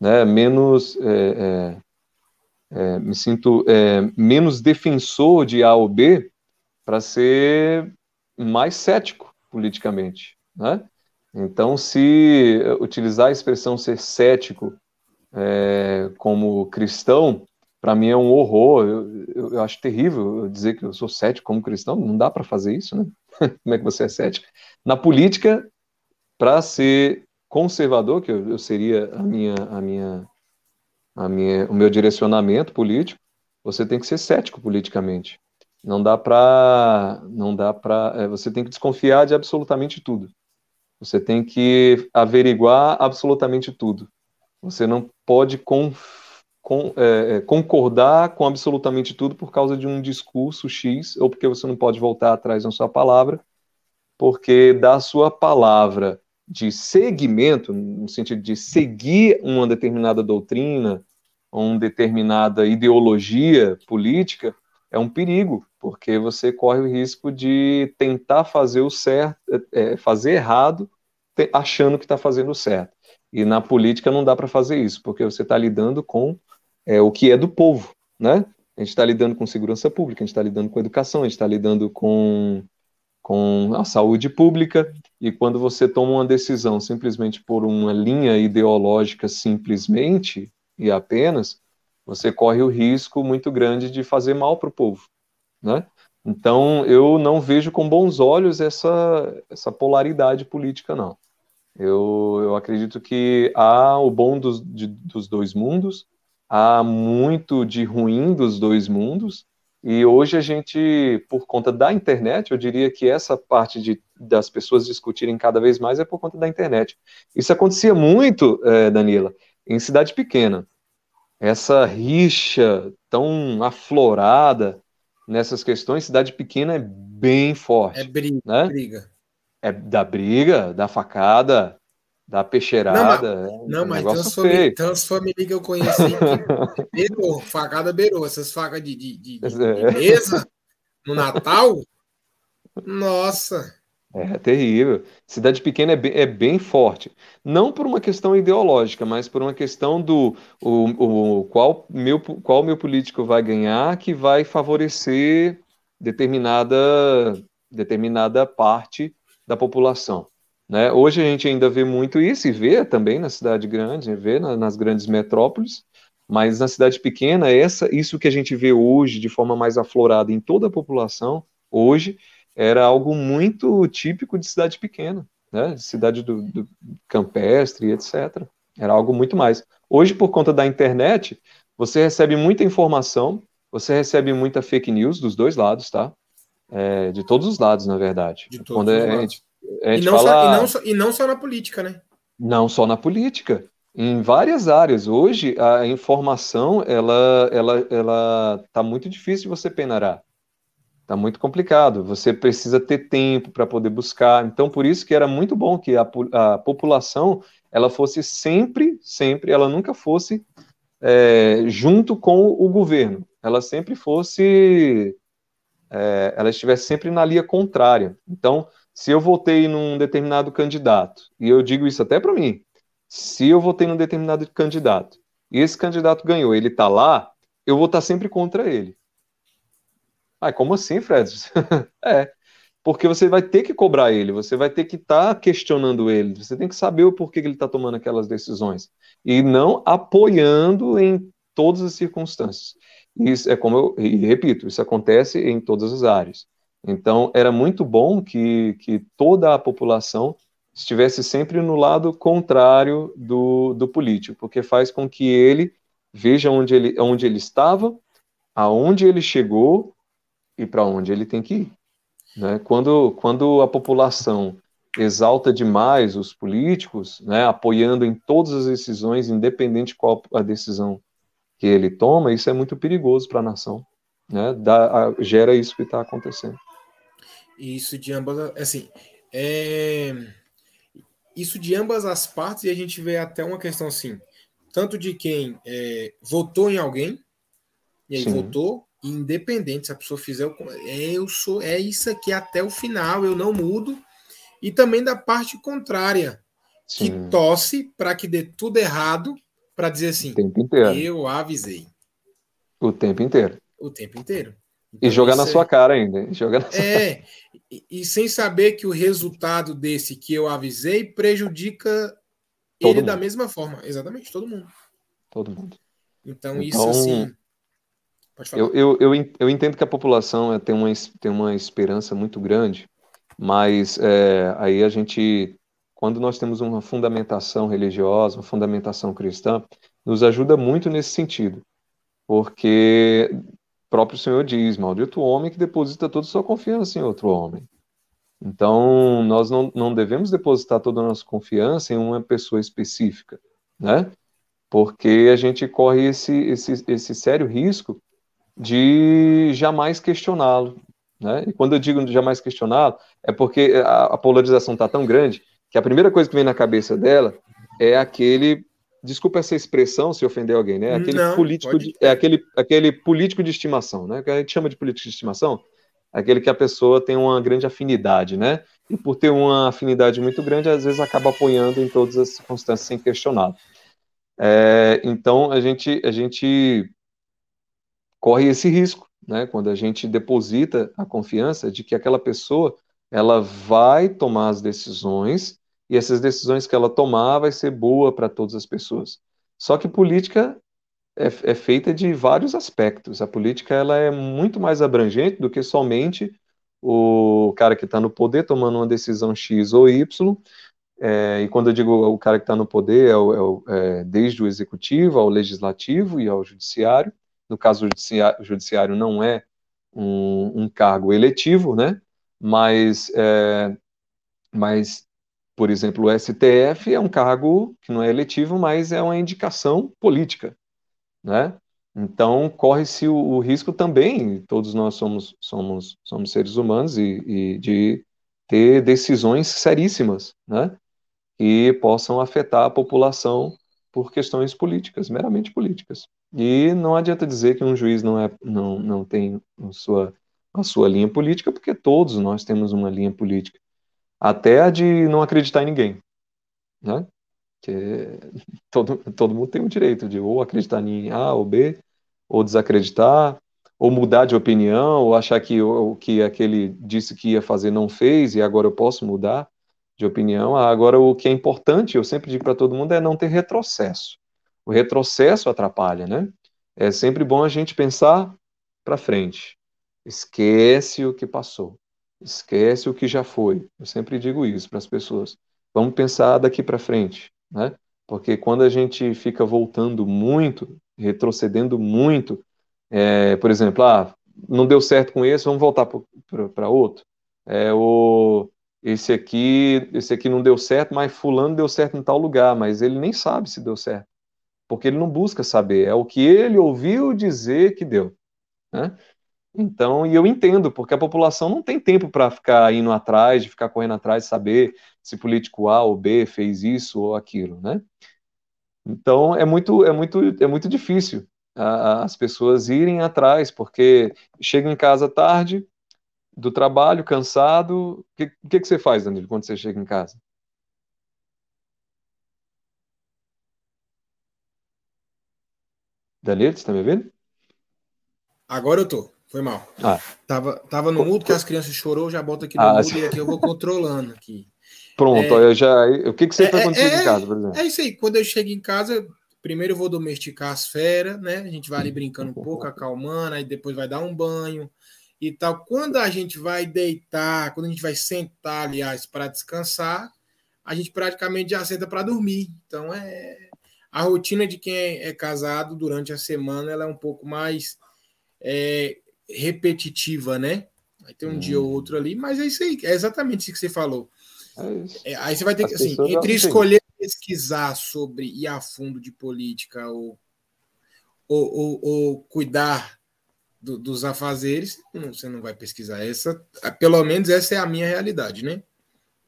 C: né, menos, é, é, é me sinto é, menos defensor de A ou B para ser mais cético politicamente, né? Então, se utilizar a expressão ser cético é, como cristão, para mim é um horror. Eu, eu, eu, acho terrível dizer que eu sou cético como cristão. Não dá para fazer isso, né? Como é que você é cético? Na política, para ser conservador, que eu, eu, seria a minha, a minha, a minha, o meu direcionamento político, você tem que ser cético politicamente. Não dá para, não dá para, é, você tem que desconfiar de absolutamente tudo. Você tem que averiguar absolutamente tudo. Você não pode com, com, é, é, concordar com absolutamente tudo por causa de um discurso X, ou porque você não pode voltar atrás na sua palavra, porque da sua palavra de seguimento, no sentido de seguir uma determinada doutrina, uma determinada ideologia política, é um perigo, porque você corre o risco de tentar fazer o certo, é, fazer errado, achando que está fazendo certo. E na política não dá para fazer isso, porque você está lidando com é, o que é do povo, né? A gente está lidando com segurança pública, a gente está lidando com educação, a gente está lidando com com a saúde pública, e quando você toma uma decisão simplesmente por uma linha ideológica, simplesmente e apenas, você corre o risco muito grande de fazer mal para o povo, né? Então, eu não vejo com bons olhos essa, essa polaridade política, não. Eu, eu acredito que há o bom dos, de, dos dois mundos, há muito de ruim dos dois mundos, e hoje a gente, por conta da internet, eu diria que essa parte de, das pessoas discutirem cada vez mais é por conta da internet. Isso acontecia muito, é, Danila, em cidade pequena. Essa rixa tão aflorada nessas questões, cidade pequena é bem forte.
B: É briga.
C: Né?
B: briga.
C: É da briga, da facada, da peixeirada.
B: Não, mas, não, mas umas famílias, tem umas famílias que eu conheci beirou, facada beirou. Essas facas de, de, de, de é. mesa no Natal, nossa.
C: É terrível. Cidade pequena é bem, é bem, forte. Não por uma questão ideológica, mas por uma questão do o, o, qual, meu, qual meu político vai ganhar que vai favorecer determinada, determinada parte da população. Né? Hoje a gente ainda vê muito isso e vê também na cidade grande, vê na, nas grandes metrópoles, mas na cidade pequena, essa, isso que a gente vê hoje de forma mais aflorada em toda a população, hoje, era algo muito típico de cidade pequena, né? de cidade do, do campestre, etc. Era algo muito mais. Hoje, por conta da internet, você recebe muita informação, você recebe muita fake news dos dois lados, tá? É, de todos os lados, na verdade. De todos Quando os gente,
B: a gente e, não fala... só, e, não só, e não só na política, né?
C: Não só na política. Em várias áreas. Hoje, a informação, ela ela ela tá muito difícil de você peneirar. Tá muito complicado. Você precisa ter tempo para poder buscar. Então, por isso que era muito bom que a, a população ela fosse sempre, sempre, ela nunca fosse é, junto com o governo. Ela sempre fosse, é, ela estivesse sempre na linha contrária. Então, se eu votei num determinado candidato, e eu digo isso até para mim, se eu votei num determinado candidato e esse candidato ganhou, ele está lá, eu vou estar tá sempre contra ele. Ah, como assim, Fred? é. porque você vai ter que cobrar ele, você vai ter que estar tá questionando ele, você tem que saber o porquê que ele está tomando aquelas decisões e não apoiando em todas as circunstâncias. Isso é como eu e repito, isso acontece em todas as áreas. Então, era muito bom que, que toda a população estivesse sempre no lado contrário do, do político, porque faz com que ele veja onde ele, onde ele estava, aonde ele chegou e para onde ele tem que ir. Né? Quando, quando a população exalta demais os políticos, né, apoiando em todas as decisões, independente qual a decisão que ele toma, isso é muito perigoso para a nação. Né? Dá, gera isso que está acontecendo.
B: Isso de ambas, assim, é... isso de ambas as partes, e a gente vê até uma questão assim, tanto de quem é, votou em alguém, e aí Sim. votou, independente se a pessoa fizer o é, eu sou é isso aqui até o final, eu não mudo, e também da parte contrária, Sim. que tosse para que dê tudo errado, para dizer assim, eu avisei.
C: O tempo inteiro.
B: O tempo inteiro.
C: Então, e jogar na é... sua cara ainda. Jogar
B: é, e, e, sem saber que o resultado desse que eu avisei prejudica todo ele mundo. da mesma forma. Exatamente, todo mundo.
C: Todo mundo.
B: Então, então isso assim.
C: Eu, eu, eu, eu, entendo que a população é, tem uma, tem uma esperança muito grande, mas é, aí a gente, quando nós temos uma fundamentação religiosa, uma fundamentação cristã, nos ajuda muito nesse sentido, porque o próprio Senhor diz: Maldito homem que deposita toda sua confiança em outro homem. Então, nós não, não devemos depositar toda a nossa confiança em uma pessoa específica, né? Porque a gente corre esse, esse, esse sério risco de jamais questioná-lo. Né? E quando eu digo jamais questioná-lo, é porque a, a polarização está tão grande que a primeira coisa que vem na cabeça dela é aquele desculpa essa expressão se ofender alguém, né? Aquele Não, político de, é aquele aquele político de estimação, né? Que a gente chama de político de estimação, aquele que a pessoa tem uma grande afinidade, né? E por ter uma afinidade muito grande, às vezes acaba apoiando em todas as circunstâncias sem questionar. É, então a gente a gente corre esse risco, né? Quando a gente deposita a confiança de que aquela pessoa ela vai tomar as decisões e essas decisões que ela tomar vai ser boa para todas as pessoas. Só que política é, é, feita de vários aspectos. A política ela é muito mais abrangente do que somente o cara que está no poder tomando uma decisão X ou Y. É, e quando eu digo o cara que está no poder, é, o, é, é, desde o executivo ao legislativo e ao judiciário no caso judiciário, não é um, um, cargo eletivo, né? Mas, é, mas, por exemplo, o STF é um cargo que não é eletivo, mas é uma indicação política, né? Então corre-se o, o, risco também, todos nós somos somos somos seres humanos e, e de ter decisões seríssimas, né? Que possam afetar a população por questões políticas, meramente políticas. E não adianta dizer que um juiz não, é, não, não tem a sua, a sua linha política, porque todos nós temos uma linha política. Até a de não acreditar em ninguém. Né? Que todo, todo mundo tem o direito de ou acreditar em A ou B, ou desacreditar, ou mudar de opinião, ou achar que o que aquele disse que ia fazer não fez e agora eu posso mudar de opinião. Agora, o que é importante, eu sempre digo para todo mundo, é não ter retrocesso. O retrocesso atrapalha, né? É sempre bom a gente pensar para frente. Esquece o que passou. Esquece o que já foi. Eu sempre digo isso para as pessoas. Vamos pensar daqui para frente, né? Porque quando a gente fica voltando muito, retrocedendo muito, é, por exemplo, ah, não deu certo com esse, vamos voltar para outro. É, o, esse aqui, esse aqui não deu certo, mas fulano deu certo em tal lugar, mas ele nem sabe se deu certo porque ele não busca saber, é o que ele ouviu dizer que deu. Né? Então, e eu entendo, porque a população não tem tempo para ficar indo atrás, de ficar correndo atrás, saber se político A ou B fez isso ou aquilo, né? Então, é muito, é muito, é muito difícil a, as pessoas irem atrás, porque chega em casa tarde, do trabalho, cansado, o que, que, que você faz, Danilo, quando você chega em casa? Danilo, você está me ouvindo?
B: Agora eu tô. Foi mal. Ah. Tava, tava no mudo que as crianças chorou, já bota aqui no ah, mudo e aqui eu vou controlando aqui.
C: Pronto, é, eu já. O que, que você é, quando é, em casa, por
B: exemplo? É isso aí. Quando eu chego em casa, primeiro eu vou domesticar as feras, né? A gente vai ali brincando um pouco, acalmando, aí depois vai dar um banho e tal. Quando a gente vai deitar, quando a gente vai sentar, aliás, para descansar, a gente praticamente já senta para dormir. Então é a rotina de quem é, é, casado durante a semana ela é um pouco mais é, repetitiva, né? Vai ter um hum. dia ou outro ali, mas é isso aí, é exatamente isso que você falou. É, é aí você vai ter que, assim, entre escolher pesquisar sobre ir a fundo de política ou, ou, ou, ou cuidar do, dos afazeres, você não vai pesquisar. Essa, pelo menos essa é a minha realidade, né?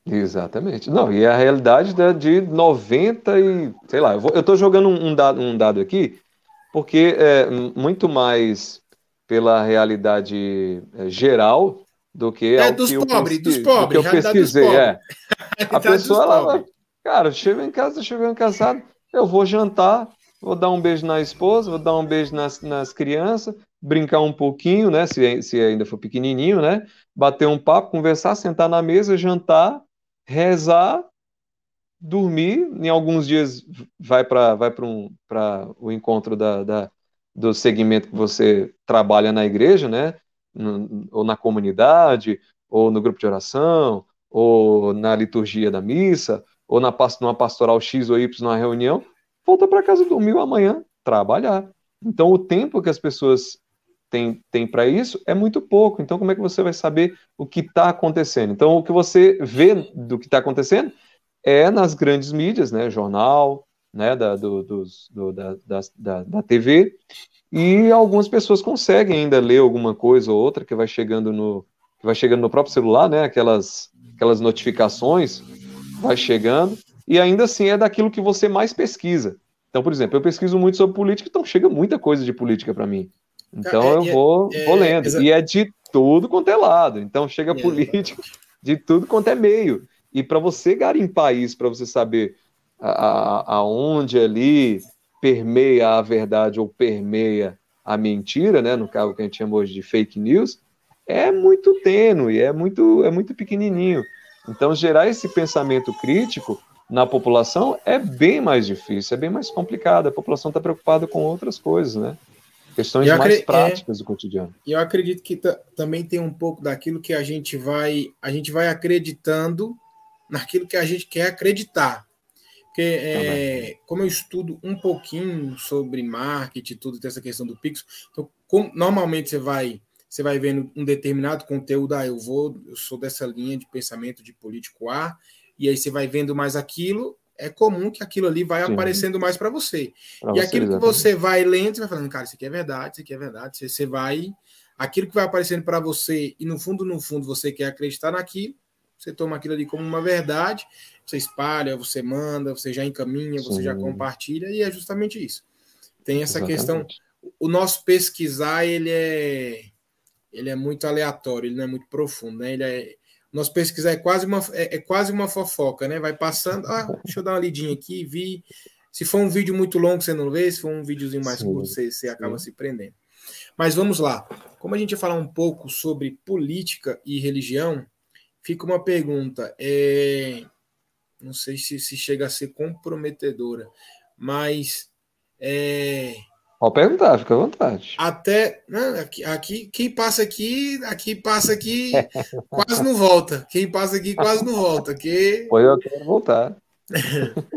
C: Exatamente. Não, e a realidade de 90 e. Sei lá, eu estou jogando um dado, um dado aqui, porque é muito mais pela realidade é, geral do que.
B: É dos pobres, dos pobres.
C: Que eu pesquisei. É. A pessoa, ela, cara, chega em casa, chegou em casado, eu vou jantar, vou dar um beijo na esposa, vou dar um beijo nas, nas crianças, brincar um pouquinho, né? Se, se ainda for pequenininho, né? Bater um papo, conversar, sentar na mesa, jantar rezar, dormir. Em alguns dias vai para vai um, o encontro da, da, do segmento que você trabalha na igreja, né? Ou na comunidade, ou no grupo de oração, ou na liturgia da missa, ou na numa pastoral X ou Y numa reunião, volta para casa dormir amanhã, trabalhar. Então, o tempo que as pessoas tem, tem para isso é muito pouco. Então, como é que você vai saber o que está acontecendo? Então, o que você vê do que está acontecendo é nas grandes mídias, né? Jornal, né? Da, do, dos, do, da, da, da TV. E algumas pessoas conseguem ainda ler alguma coisa ou outra que vai chegando no, que vai chegando no próprio celular, né? Aquelas, aquelas notificações vai chegando. E ainda assim é daquilo que você mais pesquisa. Então, por exemplo, eu pesquiso muito sobre política, então chega muita coisa de política para mim. Então é, eu é, vou, é, vou lendo. É, e é de tudo quanto é lado. Então chega político de tudo quanto é meio. E para você garimpar isso, para você saber aonde ali permeia a verdade ou permeia a mentira, né, no caso que a gente chama hoje de fake news, é muito tênue, é muito, é muito pequenininho. Então, gerar esse pensamento crítico na população é bem mais difícil, é bem mais complicado. A população está preocupada com outras coisas, né? Questões mais é, práticas é, do cotidiano.
B: E eu acredito que também tem um pouco daquilo que a gente vai a gente vai acreditando naquilo que a gente quer acreditar. Porque, é, como eu estudo um pouquinho sobre marketing, tudo, tem essa questão do Pix, então, como, normalmente você vai você vai vendo um determinado conteúdo, ah, eu vou, eu sou dessa linha de pensamento de político A, e aí você vai vendo mais aquilo, é comum que aquilo ali vai Sim. aparecendo mais para você. Pra e você, aquilo exatamente. que você vai lendo, você vai falando, cara, isso aqui é verdade, isso aqui é verdade. Você, você vai. Aquilo que vai aparecendo para você, e no fundo, no fundo, você quer acreditar naquilo, você toma aquilo ali como uma verdade, você espalha, você manda, você já encaminha, Sim. você já compartilha, e é justamente isso. Tem essa exatamente. questão. O nosso pesquisar, ele é. Ele é muito aleatório, ele não é muito profundo, né? Ele é, nosso pesquisar é quase uma, é, é, quase uma fofoca, né? Vai passando, ah, deixa eu dar uma lidinha aqui, vi. Se for um vídeo muito longo, você não vê, se for um videozinho mais curto, você, você acaba se prendendo. Mas vamos lá. Como a gente ia falar um pouco sobre política e religião, fica uma pergunta. É... Não sei se, se chega a ser comprometedora, mas é...
C: Pode perguntar, fica à vontade.
B: Até. Não, aqui, aqui, quem passa aqui, aqui passa aqui, quase não volta. Quem passa aqui quase não volta. Que...
C: Pois eu quero voltar.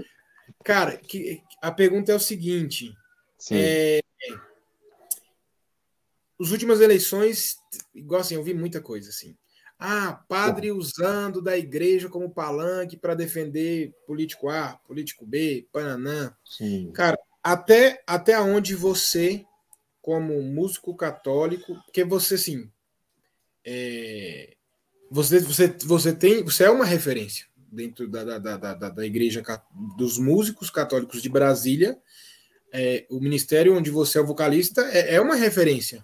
B: Cara, que, a pergunta é o seguinte. Sim. É, as últimas eleições, igual assim, eu vi muita coisa assim. Ah, padre usando da igreja como palanque para defender político A, político B, Pananã. Sim. Cara, até, até onde você, como músico católico, porque você, assim, é, você, você, você tem, você é uma referência dentro da, da, da, da, da igreja dos músicos católicos de Brasília. É, o ministério onde você é vocalista é, é uma referência.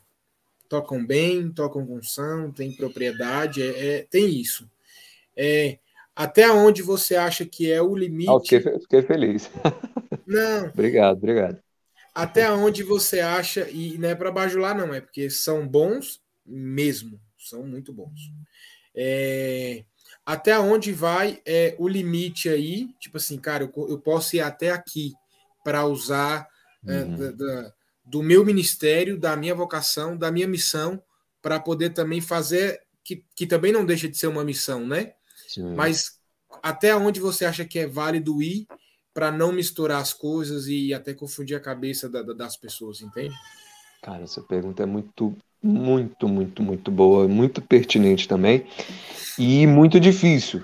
B: Tocam bem, tocam com som, tem propriedade, é, é tem isso. É, até onde você acha que é o limite? Ah,
C: fiquei, fiquei feliz.
B: Não.
C: obrigado, obrigado.
B: Até onde você acha, e não é para bajular, não, é porque são bons mesmo, são muito bons. É, até onde vai é, o limite aí? Tipo assim, cara, eu, eu posso ir até aqui para usar é, uhum. da, da, do meu ministério, da minha vocação, da minha missão, para poder também fazer, que, que também não deixa de ser uma missão, né? Sim. Mas até onde você acha que é válido ir para não misturar as coisas e até confundir a cabeça da, da, das pessoas, entende?
C: Cara, essa pergunta é muito, muito, muito, muito boa, muito pertinente também e muito difícil,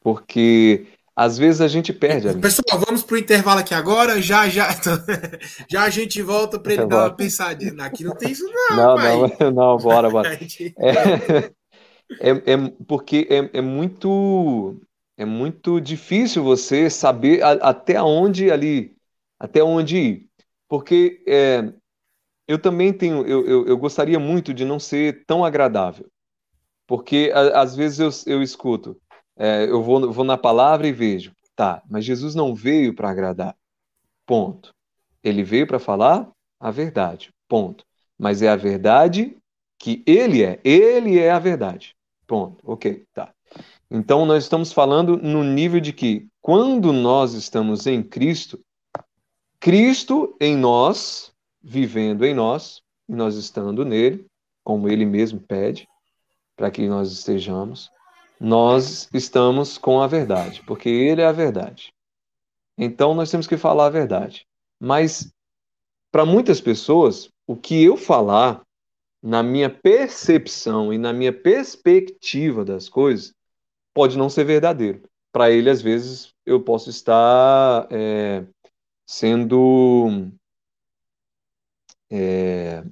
C: porque às vezes a gente perde.
B: Amigo. Pessoal, vamos para o intervalo aqui agora. Já, já, já a gente volta para ele dar uma pensadinha. Aqui não tem isso, não.
C: Não, pai. não, não, bora, bora. É, é, é porque é, é muito é muito difícil você saber a, até onde ali, até onde ir. Porque é, eu também tenho, eu, eu, eu, gostaria muito de não ser tão agradável. Porque a, às vezes eu, eu escuto, é, eu vou, vou na palavra e vejo, tá, mas Jesus não veio para agradar. Ponto. Ele veio para falar a verdade. Ponto. Mas é a verdade que ele é. Ele é a verdade. Ponto. Ok, tá. Então, nós estamos falando no nível de que, quando nós estamos em Cristo, Cristo em nós, vivendo em nós, e nós estando nele, como ele mesmo pede, para que nós estejamos, nós estamos com a verdade, porque ele é a verdade. Então, nós temos que falar a verdade. Mas, para muitas pessoas, o que eu falar, na minha percepção e na minha perspectiva das coisas, pode não ser verdadeiro. Para ele, às vezes, eu posso estar é, sendo. É,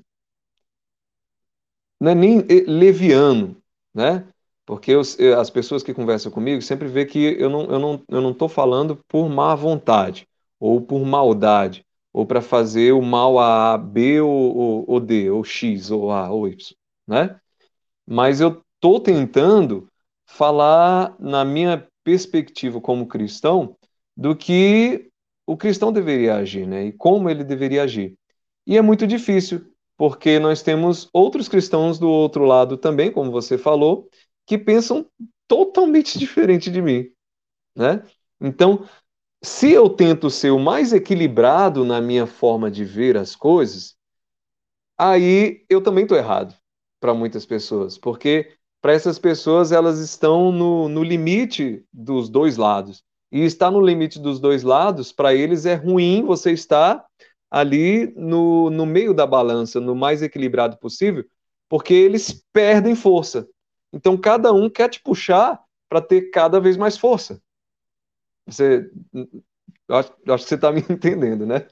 C: não é nem leviano, né? Porque eu, as pessoas que conversam comigo sempre vê que eu não estou eu não, eu não falando por má vontade, ou por maldade, ou para fazer o mal a A, B ou, ou, ou D, ou X, ou A, ou Y, né? Mas eu estou tentando falar na minha perspectiva como cristão do que o cristão deveria agir, né? E como ele deveria agir. E é muito difícil, porque nós temos outros cristãos do outro lado também, como você falou, que pensam totalmente diferente de mim, né? Então, se eu tento ser o mais equilibrado na minha forma de ver as coisas, aí eu também estou errado para muitas pessoas, porque para essas pessoas, elas estão no, no limite dos dois lados. E estar no limite dos dois lados, para eles é ruim você estar ali no, no meio da balança, no mais equilibrado possível, porque eles perdem força. Então, cada um quer te puxar para ter cada vez mais força. Você, acho, acho que você está me entendendo, né?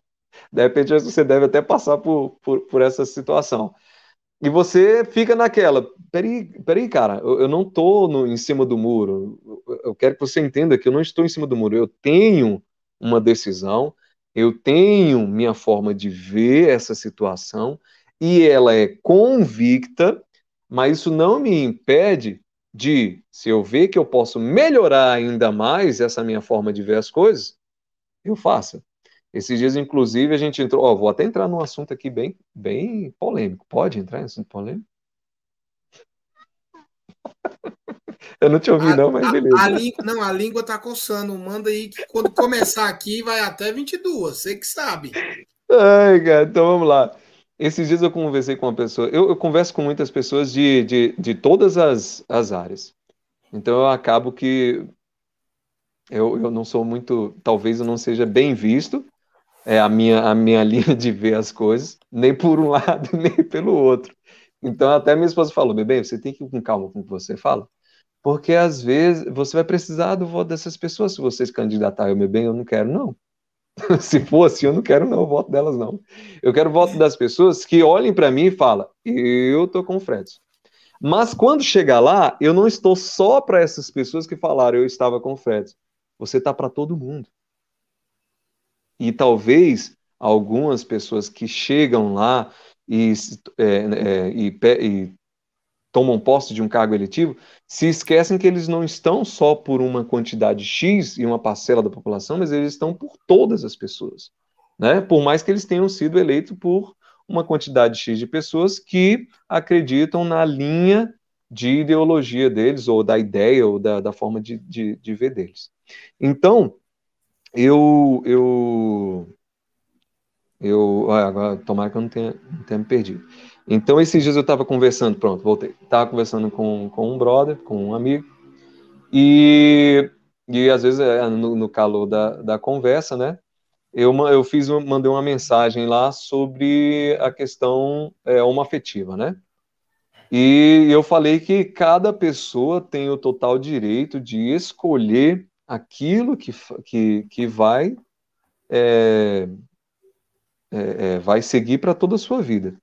C: De repente, você deve até passar por, por, por essa situação. E você fica naquela, peraí, peraí cara, eu, eu não estou no, em cima do muro. Eu quero que você entenda que eu não estou em cima do muro. Eu tenho uma decisão, eu tenho minha forma de ver essa situação e ela é convicta, mas isso não me impede de, se eu ver que eu posso melhorar ainda mais essa minha forma de ver as coisas, eu faça. Esses dias, inclusive, a gente entrou. Ó, vou até entrar num assunto aqui bem, bem polêmico. Pode entrar em assunto polêmico? Eu não te ouvi, a, não, mas beleza.
B: A, a língua, não, a língua tá coçando. Manda aí que quando começar aqui vai até 22. Você que sabe.
C: Ai, cara, então vamos lá. Esses dias eu conversei com uma pessoa. Eu, eu converso com muitas pessoas de, de, de todas as, as áreas. Então eu acabo que eu, eu não sou muito. Talvez eu não seja bem visto é a minha, a minha linha de ver as coisas, nem por um lado, nem pelo outro. Então, até minha esposa falou: bebê, você tem que ir com calma com o que você fala, porque às vezes você vai precisar do voto dessas pessoas se você se candidatar. Eu, meu bem, eu não quero, não. se for assim, eu não quero, não, o voto delas, não. Eu quero o voto das pessoas que olhem para mim e falam: eu tô com o Fred. Mas quando chegar lá, eu não estou só para essas pessoas que falaram eu estava com o Fred. Você está para todo mundo. E talvez algumas pessoas que chegam lá e, é, é, e, e tomam posse de um cargo eletivo se esquecem que eles não estão só por uma quantidade X e uma parcela da população, mas eles estão por todas as pessoas. Né? Por mais que eles tenham sido eleitos por uma quantidade X de pessoas que acreditam na linha de ideologia deles, ou da ideia, ou da, da forma de, de, de ver deles. Então, eu, eu, eu, agora, tomara que eu não tenha, não tenha me perdido. Então, esses dias eu estava conversando, pronto, voltei. Estava conversando com, com um brother, com um amigo, e, e às vezes, é, no, no calor da, da conversa, né, eu, eu fiz, mandei uma mensagem lá sobre a questão é, homoafetiva, né? E eu falei que cada pessoa tem o total direito de escolher aquilo que, que, que vai, é, é, é vai seguir para toda a sua vida.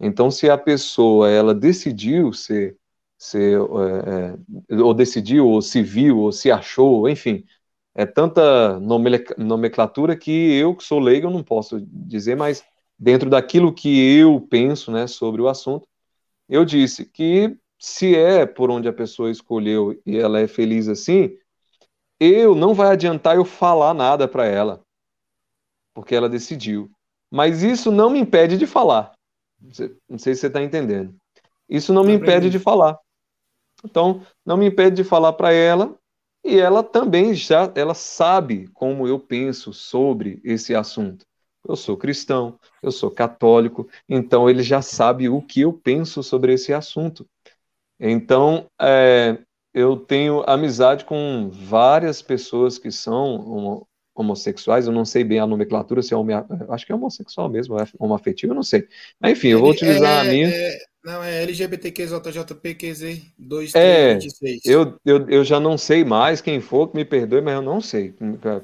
C: Então, se a pessoa ela decidiu ser, ser é, é, ou decidiu, ou se viu, ou se achou, enfim, é tanta nomenclatura que eu, que sou leigo, não posso dizer, mas dentro daquilo que eu penso né, sobre o assunto, eu disse que se é por onde a pessoa escolheu e ela é feliz assim, eu não vai adiantar eu falar nada para ela, porque ela decidiu. Mas isso não me impede de falar. Não sei se você está entendendo. Isso não me impede de falar. Então, não me impede de falar para ela e ela também já ela sabe como eu penso sobre esse assunto. Eu sou cristão, eu sou católico, então ele já sabe o que eu penso sobre esse assunto. Então, é, eu tenho amizade com várias pessoas que são homossexuais, eu não sei bem a nomenclatura, se é homo, acho que é homossexual mesmo, é homoafetivo, eu não sei. Mas, enfim, eu vou utilizar
B: é,
C: a minha.
B: É, não, é LGBTQJJPQZ 2326.
C: É, eu, eu, eu já não sei mais, quem for que me perdoe, mas eu não sei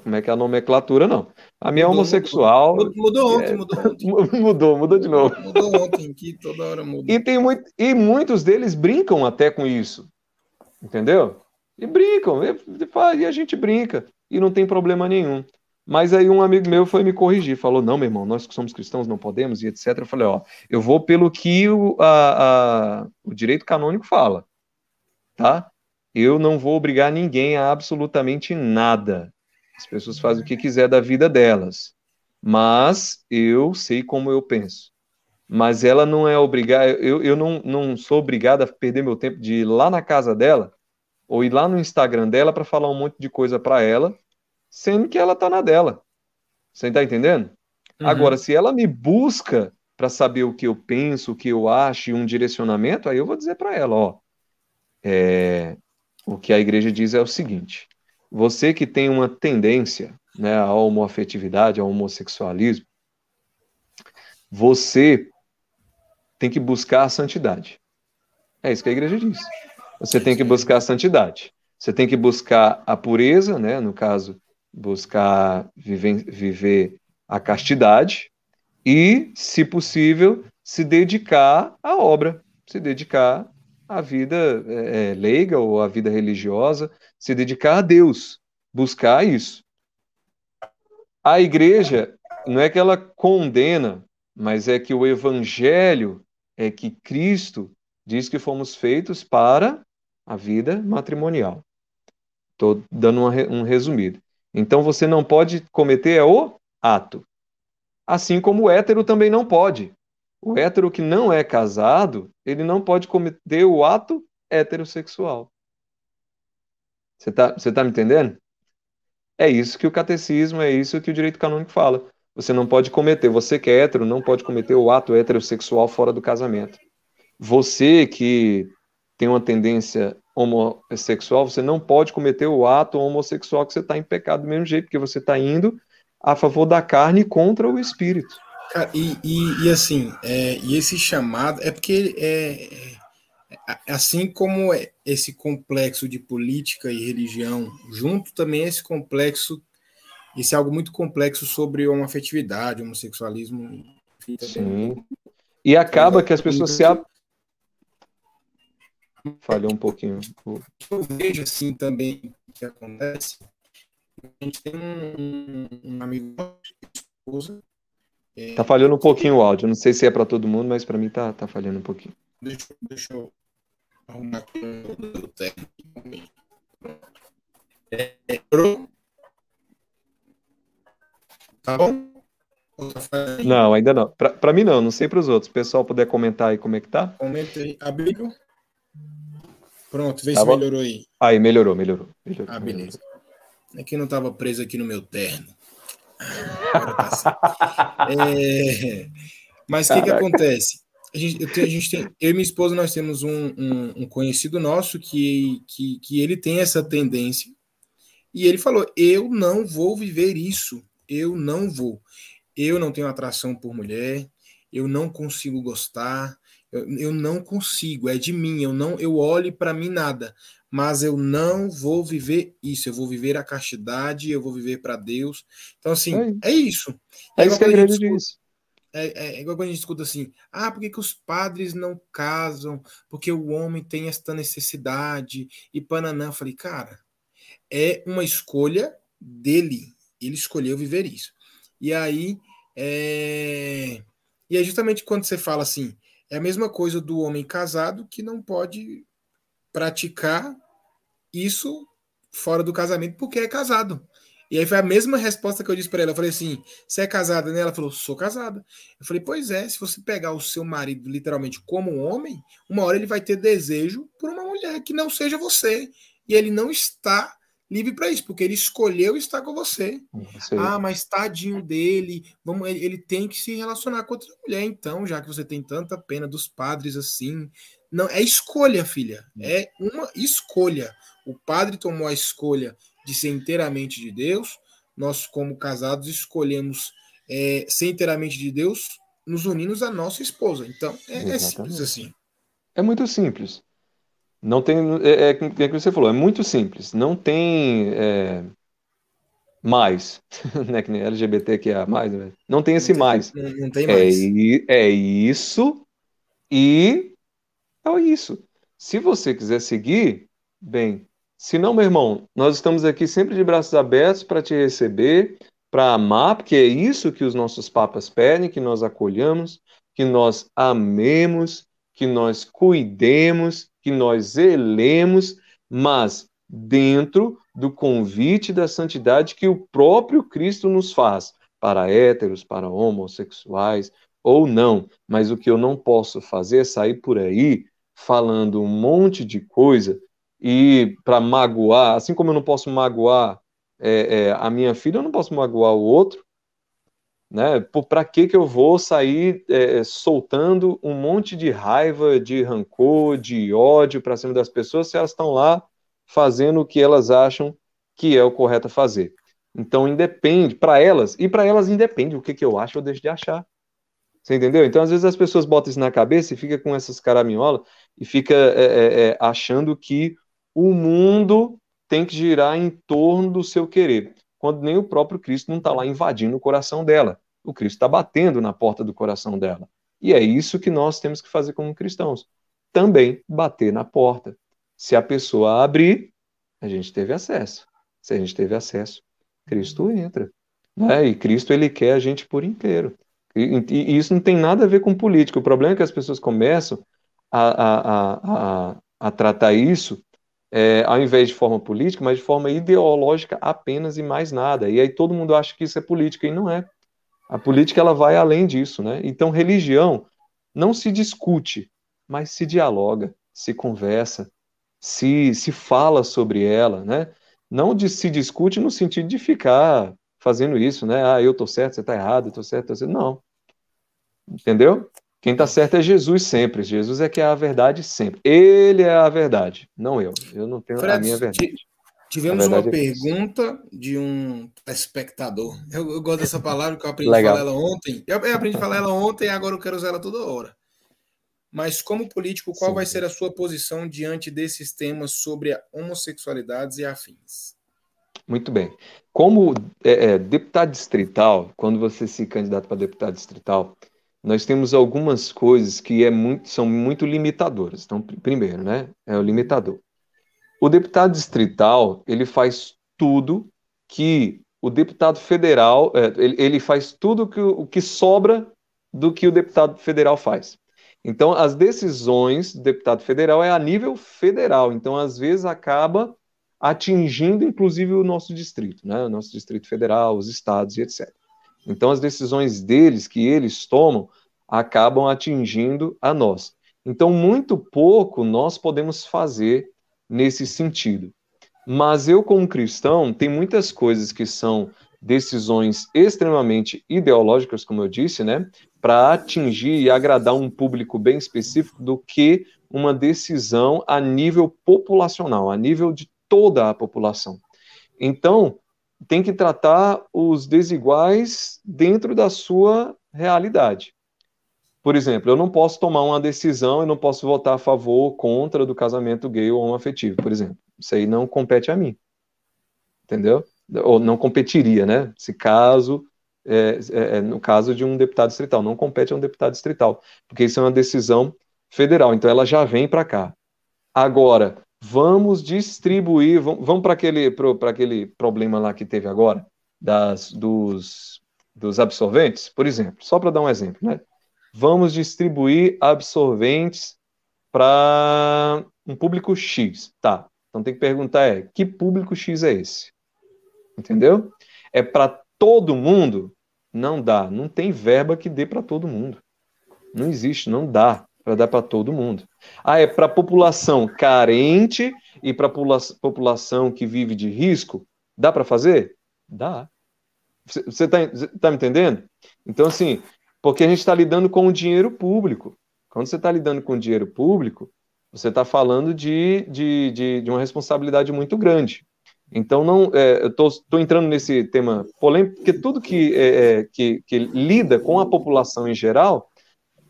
C: como é que é a nomenclatura, não. A minha é mudou, é homossexual.
B: Mudou, mudou ontem, é, mudou ontem.
C: Mudou, mudou de novo.
B: Mudou ontem, que toda hora muda.
C: E, tem muito, e muitos deles brincam até com isso. Entendeu? E brincam, e, a gente brinca, e não tem problema nenhum. Mas aí um amigo meu foi me corrigir, falou: não, meu irmão, nós que somos cristãos não podemos, e etc. Eu falei: ó, eu vou pelo que o, a, a, o direito canônico fala, tá? Eu não vou obrigar ninguém a absolutamente nada. As pessoas fazem o que quiser da vida delas. Mas eu sei como eu penso. Mas ela não é obrigada, eu, eu não, não sou obrigado a perder meu tempo de ir lá na casa dela ou ir lá no Instagram dela para falar um monte de coisa para ela, sendo que ela tá na dela. Você está entendendo? Uhum. Agora, se ela me busca para saber o que eu penso, o que eu acho e um direcionamento, aí eu vou dizer para ela, ó, é, o que a igreja diz é o seguinte: você que tem uma tendência né, à homoafetividade, ao homossexualismo, você tem que buscar a santidade. É isso que a igreja diz. Você tem que buscar a santidade. Você tem que buscar a pureza, né, no caso, buscar viver, viver a castidade e, se possível, se dedicar à obra, se dedicar à vida é, é leiga ou à vida religiosa, se dedicar a Deus, buscar isso. A igreja não é que ela condena, mas é que o evangelho é que Cristo diz que fomos feitos para a vida matrimonial. Estou dando uma, um resumido. Então você não pode cometer o ato. Assim como o hétero também não pode. O hétero que não é casado, ele não pode cometer o ato heterossexual. Você está tá me entendendo? É isso que o catecismo, é isso que o direito canônico fala. Você não pode cometer, você que é hétero, não pode cometer o ato heterossexual fora do casamento. Você que tem uma tendência homossexual, você não pode cometer o ato homossexual que você está em pecado do mesmo jeito, porque você está indo a favor da carne contra o espírito.
B: E, e, e assim, é, e esse chamado é porque é, é assim como é esse complexo de política e religião, junto também esse complexo, esse algo muito complexo sobre homoafetividade, homossexualismo.
C: Sim. E acaba que as pessoas se. Falhou um pouquinho.
B: Eu vejo assim também que acontece. A gente tem um, um amigo, esposa.
C: É, tá falhando um pouquinho o áudio. Não sei se é para todo mundo, mas para mim tá, tá falhando um pouquinho.
B: Deixa, deixa eu arrumar aqui o técnico. É, é, tá bom?
C: Não, ainda não. Para mim não, não sei para os outros. O pessoal puder comentar aí como é que tá?
B: Comentei. Abriu? Pronto, vê tá se bom? melhorou aí.
C: Aí, melhorou, melhorou. melhorou
B: ah, beleza. É que não estava preso aqui no meu terno. Tá é... Mas o que, que acontece? A gente, eu, a gente tem, eu e minha esposa, nós temos um, um, um conhecido nosso que, que, que ele tem essa tendência. E ele falou: Eu não vou viver isso. Eu não vou. Eu não tenho atração por mulher. Eu não consigo gostar. Eu, eu não consigo. É de mim. Eu não. Eu olho para mim nada. Mas eu não vou viver isso. Eu vou viver a castidade. Eu vou viver para Deus. Então assim, é, é isso.
C: É, é isso que é grande disso.
B: É, é, é, igual quando a gente escuta assim: ah, por que, que os padres não casam? Porque o homem tem esta necessidade. E Pananã, eu falei, cara, é uma escolha dele. Ele escolheu viver isso. E aí, é... e é justamente quando você fala assim: é a mesma coisa do homem casado que não pode praticar isso fora do casamento porque é casado. E aí foi a mesma resposta que eu disse para ela. Eu falei assim: você é casada, né? Ela falou: sou casada. Eu falei: pois é, se você pegar o seu marido literalmente como um homem, uma hora ele vai ter desejo por uma mulher que não seja você. E ele não está livre para isso, porque ele escolheu estar com você. Ah, mas tadinho dele, vamos, ele, ele, tem que se relacionar com outra mulher, então, já que você tem tanta pena dos padres assim. Não, é escolha, filha. Hum. É uma escolha. O padre tomou a escolha de ser inteiramente de Deus, nós, como casados, escolhemos é, ser inteiramente de Deus, nos unimos à nossa esposa. Então, é, é simples assim.
C: É muito simples. Não tem. É, é, é o que você falou, é muito simples. Não tem é, mais, né? Que nem LGBT que é mais, né? não tem esse não tem, mais.
B: Não, tem mais.
C: É, é isso e é isso. Se você quiser seguir, bem, se não, meu irmão, nós estamos aqui sempre de braços abertos para te receber, para amar, porque é isso que os nossos papas pedem, que nós acolhamos, que nós amemos, que nós cuidemos, que nós zelemos, mas dentro do convite da santidade que o próprio Cristo nos faz, para héteros, para homossexuais ou não. Mas o que eu não posso fazer é sair por aí falando um monte de coisa e para magoar, assim como eu não posso magoar é, é, a minha filha, eu não posso magoar o outro, né? Para que que eu vou sair é, soltando um monte de raiva, de rancor, de ódio para cima das pessoas se elas estão lá fazendo o que elas acham que é o correto a fazer? Então independe para elas e para elas independe o que que eu acho ou deixo de achar. Você entendeu? Então, às vezes, as pessoas botam isso na cabeça e fica com essas caraminholas e fica é, é, é achando que o mundo tem que girar em torno do seu querer, quando nem o próprio Cristo não está lá invadindo o coração dela. O Cristo está batendo na porta do coração dela. E é isso que nós temos que fazer como cristãos. Também bater na porta. Se a pessoa abrir, a gente teve acesso. Se a gente teve acesso, Cristo entra. Né? E Cristo ele quer a gente por inteiro. E, e, isso não tem nada a ver com política. O problema é que as pessoas começam a, a, a, a tratar isso é, ao invés de forma política, mas de forma ideológica apenas e mais nada. E aí todo mundo acha que isso é política e não é. A política ela vai além disso, né? Então religião não se discute, mas se dialoga, se conversa, se se fala sobre ela, né? Não de, se discute no sentido de ficar fazendo isso, né? Ah, eu tô certo, você tá errado, eu tô certo, tô certo. Não. Entendeu? Quem está certo é Jesus sempre. Jesus é que é a verdade sempre. Ele é a verdade, não eu. Eu não tenho Fred, a minha verdade.
B: Tivemos verdade uma é pergunta de um espectador. Eu, eu, gosto dessa palavra que eu aprendi a falar ela ontem. Eu, eu aprendi a falar ela ontem e agora eu quero usar ela toda hora. Mas como político, qual Sim. vai ser a sua posição diante desses temas sobre a homossexualidades e afins?
C: Muito bem. Como é, é, deputado distrital, quando você se candidata para deputado distrital, nós temos algumas coisas que é muito, são muito limitadoras. Então, primeiro, né, é o limitador. O deputado distrital, ele faz tudo que o deputado federal, é, ele, ele faz tudo que, o que sobra do que o deputado federal faz. Então, as decisões do deputado federal é a nível federal. Então, às vezes, acaba atingindo, inclusive, o nosso distrito, né? o nosso distrito federal, os estados e etc. Então, as decisões deles, que eles tomam, acabam atingindo a nós. Então, muito pouco nós podemos fazer nesse sentido. Mas eu, como cristão, tem muitas coisas que são decisões extremamente ideológicas, como eu disse, né, para atingir e agradar um público bem específico do que uma decisão a nível populacional, a nível de toda a população. Então, tem que tratar os desiguais dentro da sua realidade. Por exemplo, eu não posso tomar uma decisão e não posso votar a favor ou contra do casamento gay ou homoafetivo, por exemplo. Isso aí não compete a mim. Entendeu? Ou não competiria, né? Se caso, é, é, é, no caso de um deputado distrital, não compete a um deputado distrital, porque isso é uma decisão federal, então ela já vem para cá. Agora, vamos distribuir, vamos, vamos para aquele, aquele problema lá que teve agora, das, dos, dos absorventes, por exemplo, só para dar um exemplo, né? Vamos distribuir absorventes para um público X. Tá. Então tem que perguntar é, que público X é esse? Entendeu? É para todo mundo? Não dá. Não tem verba que dê para todo mundo. Não existe, não dá para dar para todo mundo. Ah, é para população carente e para população que vive de risco? Dá para fazer? Dá. Você está tá me entendendo? Então, assim, porque a gente está lidando com o dinheiro público. Quando você está lidando com o dinheiro público, você está falando de, de, de, de, uma responsabilidade muito grande. Então, não, é, eu estou entrando nesse tema polêmico, porque tudo que, é, é, que, que, lida com a população em geral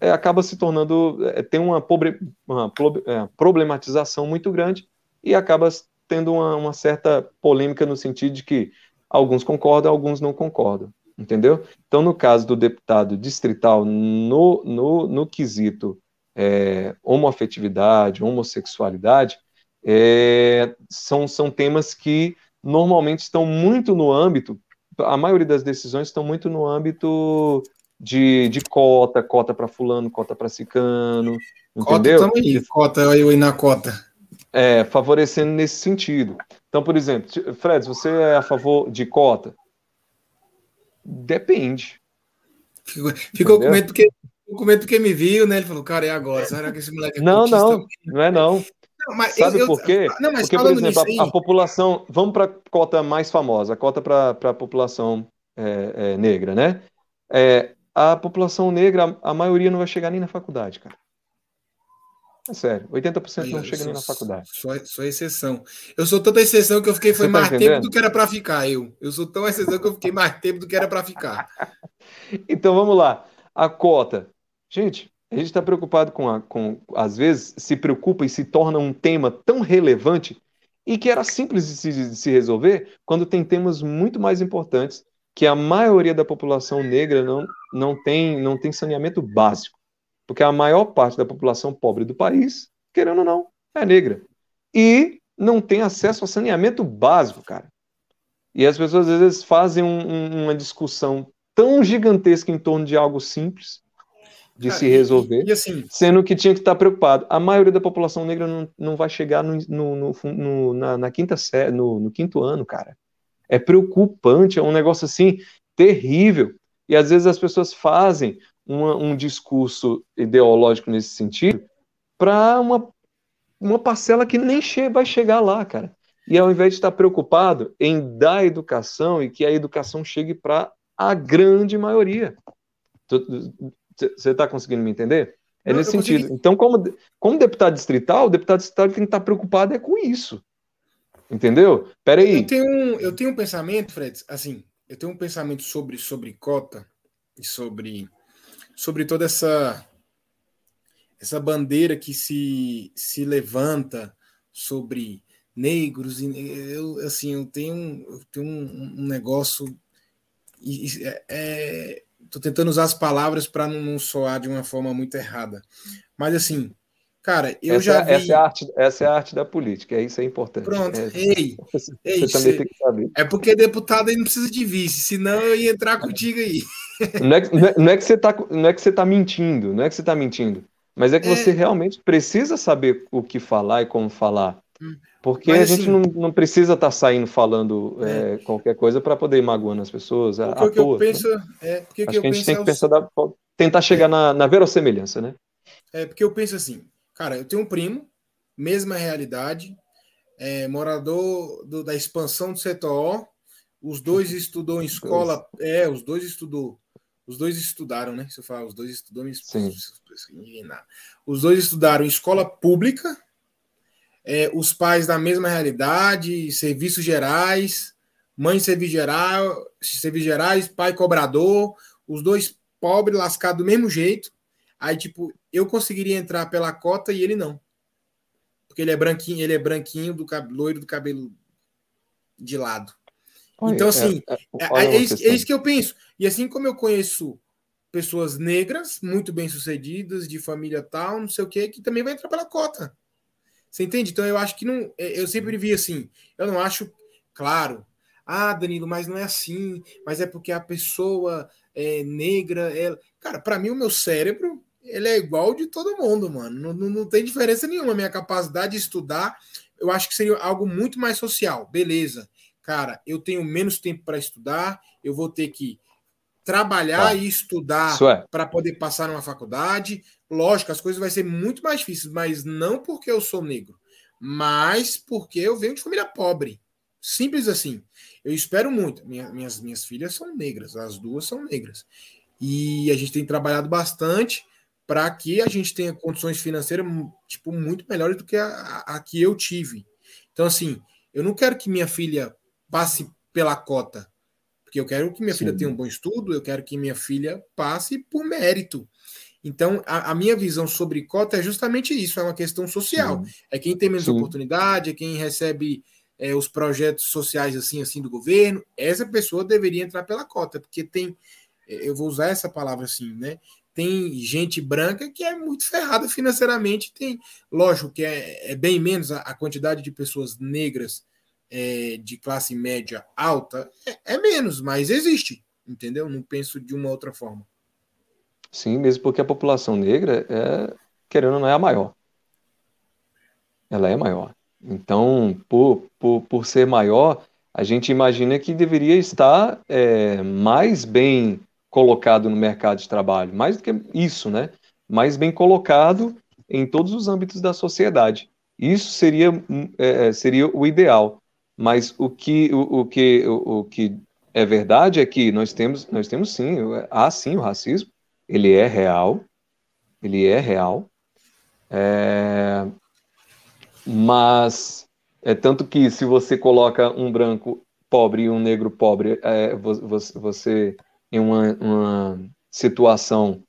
C: é, acaba se tornando, é, tem uma, pobre, uma é, problematização muito grande e acaba tendo uma, uma certa polêmica no sentido de que alguns concordam, alguns não concordam entendeu? Então, no caso do deputado distrital, no, no, no quesito é, homoafetividade, homossexualidade, é, são, são temas que normalmente estão muito no âmbito, a maioria das decisões estão muito no âmbito de, de cota, cota para fulano, cota para cicano, entendeu? Cota
B: também, cota eu aí na cota.
C: É, favorecendo nesse sentido. Então, por exemplo, Fred, você é a favor de cota? Depende.
B: Ficou, ficou com medo porque, com medo porque me viu, né? Ele falou, cara, e agora? Será que esse moleque
C: é Não, não, não é não. não mas Sabe eu, por quê? Não, porque, por exemplo, a, a, população. Vamos para a cota mais famosa, a cota para a população é, é, negra, né? É, a população negra, a maioria não vai chegar nem na faculdade, cara. É sério, 80% não chega sou, nem na faculdade.
B: Só, só exceção. Eu sou tanta exceção que eu fiquei foi tá mais entendendo? tempo do que era para ficar, eu. Eu sou tão exceção que eu fiquei mais tempo do que era para ficar.
C: então vamos lá. A cota. Gente, a gente está preocupado com, a, com. Às vezes se preocupa e se torna um tema tão relevante e que era simples de se, de se resolver quando tem temas muito mais importantes que a maioria da população negra não, não, tem, não tem saneamento básico. Porque a maior parte da população pobre do país, querendo ou não, é negra. E não tem acesso a saneamento básico, cara. E as pessoas às vezes fazem um, um, uma discussão tão gigantesca em torno de algo simples de cara, se resolver,
B: e, e assim,
C: sendo que tinha que estar preocupado. A maioria da população negra não, não vai chegar no, no, no na, na, quinta no, no quinto ano, cara. É preocupante, é um negócio assim terrível. E às vezes as pessoas fazem uma, um discurso ideológico nesse sentido para uma, uma parcela que nem che vai chegar lá, cara. E ao invés de estar preocupado em dar educação e que a educação chegue para a grande maioria. Você está conseguindo me entender? É Não, nesse sentido. Consegui... Então, como, como deputado distrital, o deputado distrital tem que estar preocupado é com isso. Entendeu? Peraí.
B: Eu tenho um, eu tenho um pensamento, Fred, assim, eu tenho um pensamento sobre, sobre cota e sobre sobre toda essa essa bandeira que se, se levanta sobre negros e eu assim eu tenho eu tenho um, um negócio e é, tô tentando usar as palavras para não, não, soar de uma forma muito errada mas assim cara eu
C: essa,
B: já
C: é, vi... essa é a arte essa é a arte da política é isso é importante
B: pronto
C: é,
B: ei, você, ei, você também tem que saber é porque deputado aí não precisa de vice senão eu ia entrar contigo aí
C: não é, não é, não é que você está não é que você tá mentindo, não é que você está mentindo, mas é que é. você realmente precisa saber o que falar e como falar. Porque Mas, a gente assim, não, não precisa estar tá saindo falando é. É, qualquer coisa para poder ir magoando as pessoas.
B: O que toa, eu penso né? é. Porque
C: Acho que, que a gente tem que é pensar da, tentar chegar na, na verossemelhança, né?
B: É, porque eu penso assim, cara, eu tenho um primo, mesma realidade, é, morador do, da expansão do CTO, os dois estudou em escola, é, os dois estudou, os dois estudaram, né? Se eu falar, os dois estudou em Os dois estudaram em escola pública, é, os pais da mesma realidade, serviços gerais, mãe serviço geral, serviços gerais, pai cobrador, os dois pobres, lascados do mesmo jeito. Aí, tipo, eu conseguiria entrar pela cota e ele não. Porque ele é branquinho, ele é branquinho, do loiro do cabelo de lado. Então, assim, é, é, é, é, isso, é, isso, que eu penso. E assim como eu conheço pessoas negras, muito bem sucedidas, de família tal, não sei o que, que também vai entrar pela cota. Você entende? Então eu acho que não. É, eu sempre vi assim. Eu não acho, claro. Ah, Danilo, mas não é assim. Mas é porque a pessoa é negra. Cara, para mim, o meu cérebro ele é igual de todo mundo, mano. Não, não, tem diferença nenhuma. Minha capacidade de estudar, eu acho que seria algo muito mais social. Beleza cara, eu tenho menos tempo para estudar, eu vou ter que trabalhar tá. e estudar é. para poder passar numa faculdade. Lógico, as coisas vão ser muito mais difíceis, mas não porque eu sou negro, mas porque eu venho de família pobre. Simples assim. Eu espero muito. Minha, minhas, minhas filhas são negras, as duas são negras. E a gente tem trabalhado bastante para que a gente tenha condições financeiras tipo, muito melhores do que a, a, a que eu tive. Então, assim, eu não quero que minha filha passe pela cota. Porque eu quero que minha Sim. filha tenha um bom estudo, eu quero que minha filha passe por mérito. Então, a, a, minha visão sobre cota é justamente isso: é uma questão social. Sim. É quem tem menos Sim. oportunidade, é quem recebe é, os projetos sociais assim, assim do governo. Essa pessoa deveria entrar pela cota, porque tem, é, eu vou usar essa palavra assim, né? Tem gente branca que é muito ferrada financeiramente. Tem, lógico que é, é bem menos a, a quantidade de pessoas negras é, de classe média alta é, é, menos, mas existe, entendeu? Não penso de uma outra forma.
C: Sim, mesmo porque a população negra, é, querendo ou não, é a maior. Ela é maior. Então, por, por, por ser maior, a gente imagina que deveria estar é, mais bem colocado no mercado de trabalho, mais do que isso, né? Mais bem colocado em todos os âmbitos da sociedade. Isso seria, é, é seria o ideal. Mas o que, o, o que, o, o, que é verdade é que nós temos, nós temos sim, há sim o racismo, ele é real, ele é real, é, mas é tanto que se você coloca um branco pobre e um negro pobre, é, você, você em uma, uma situação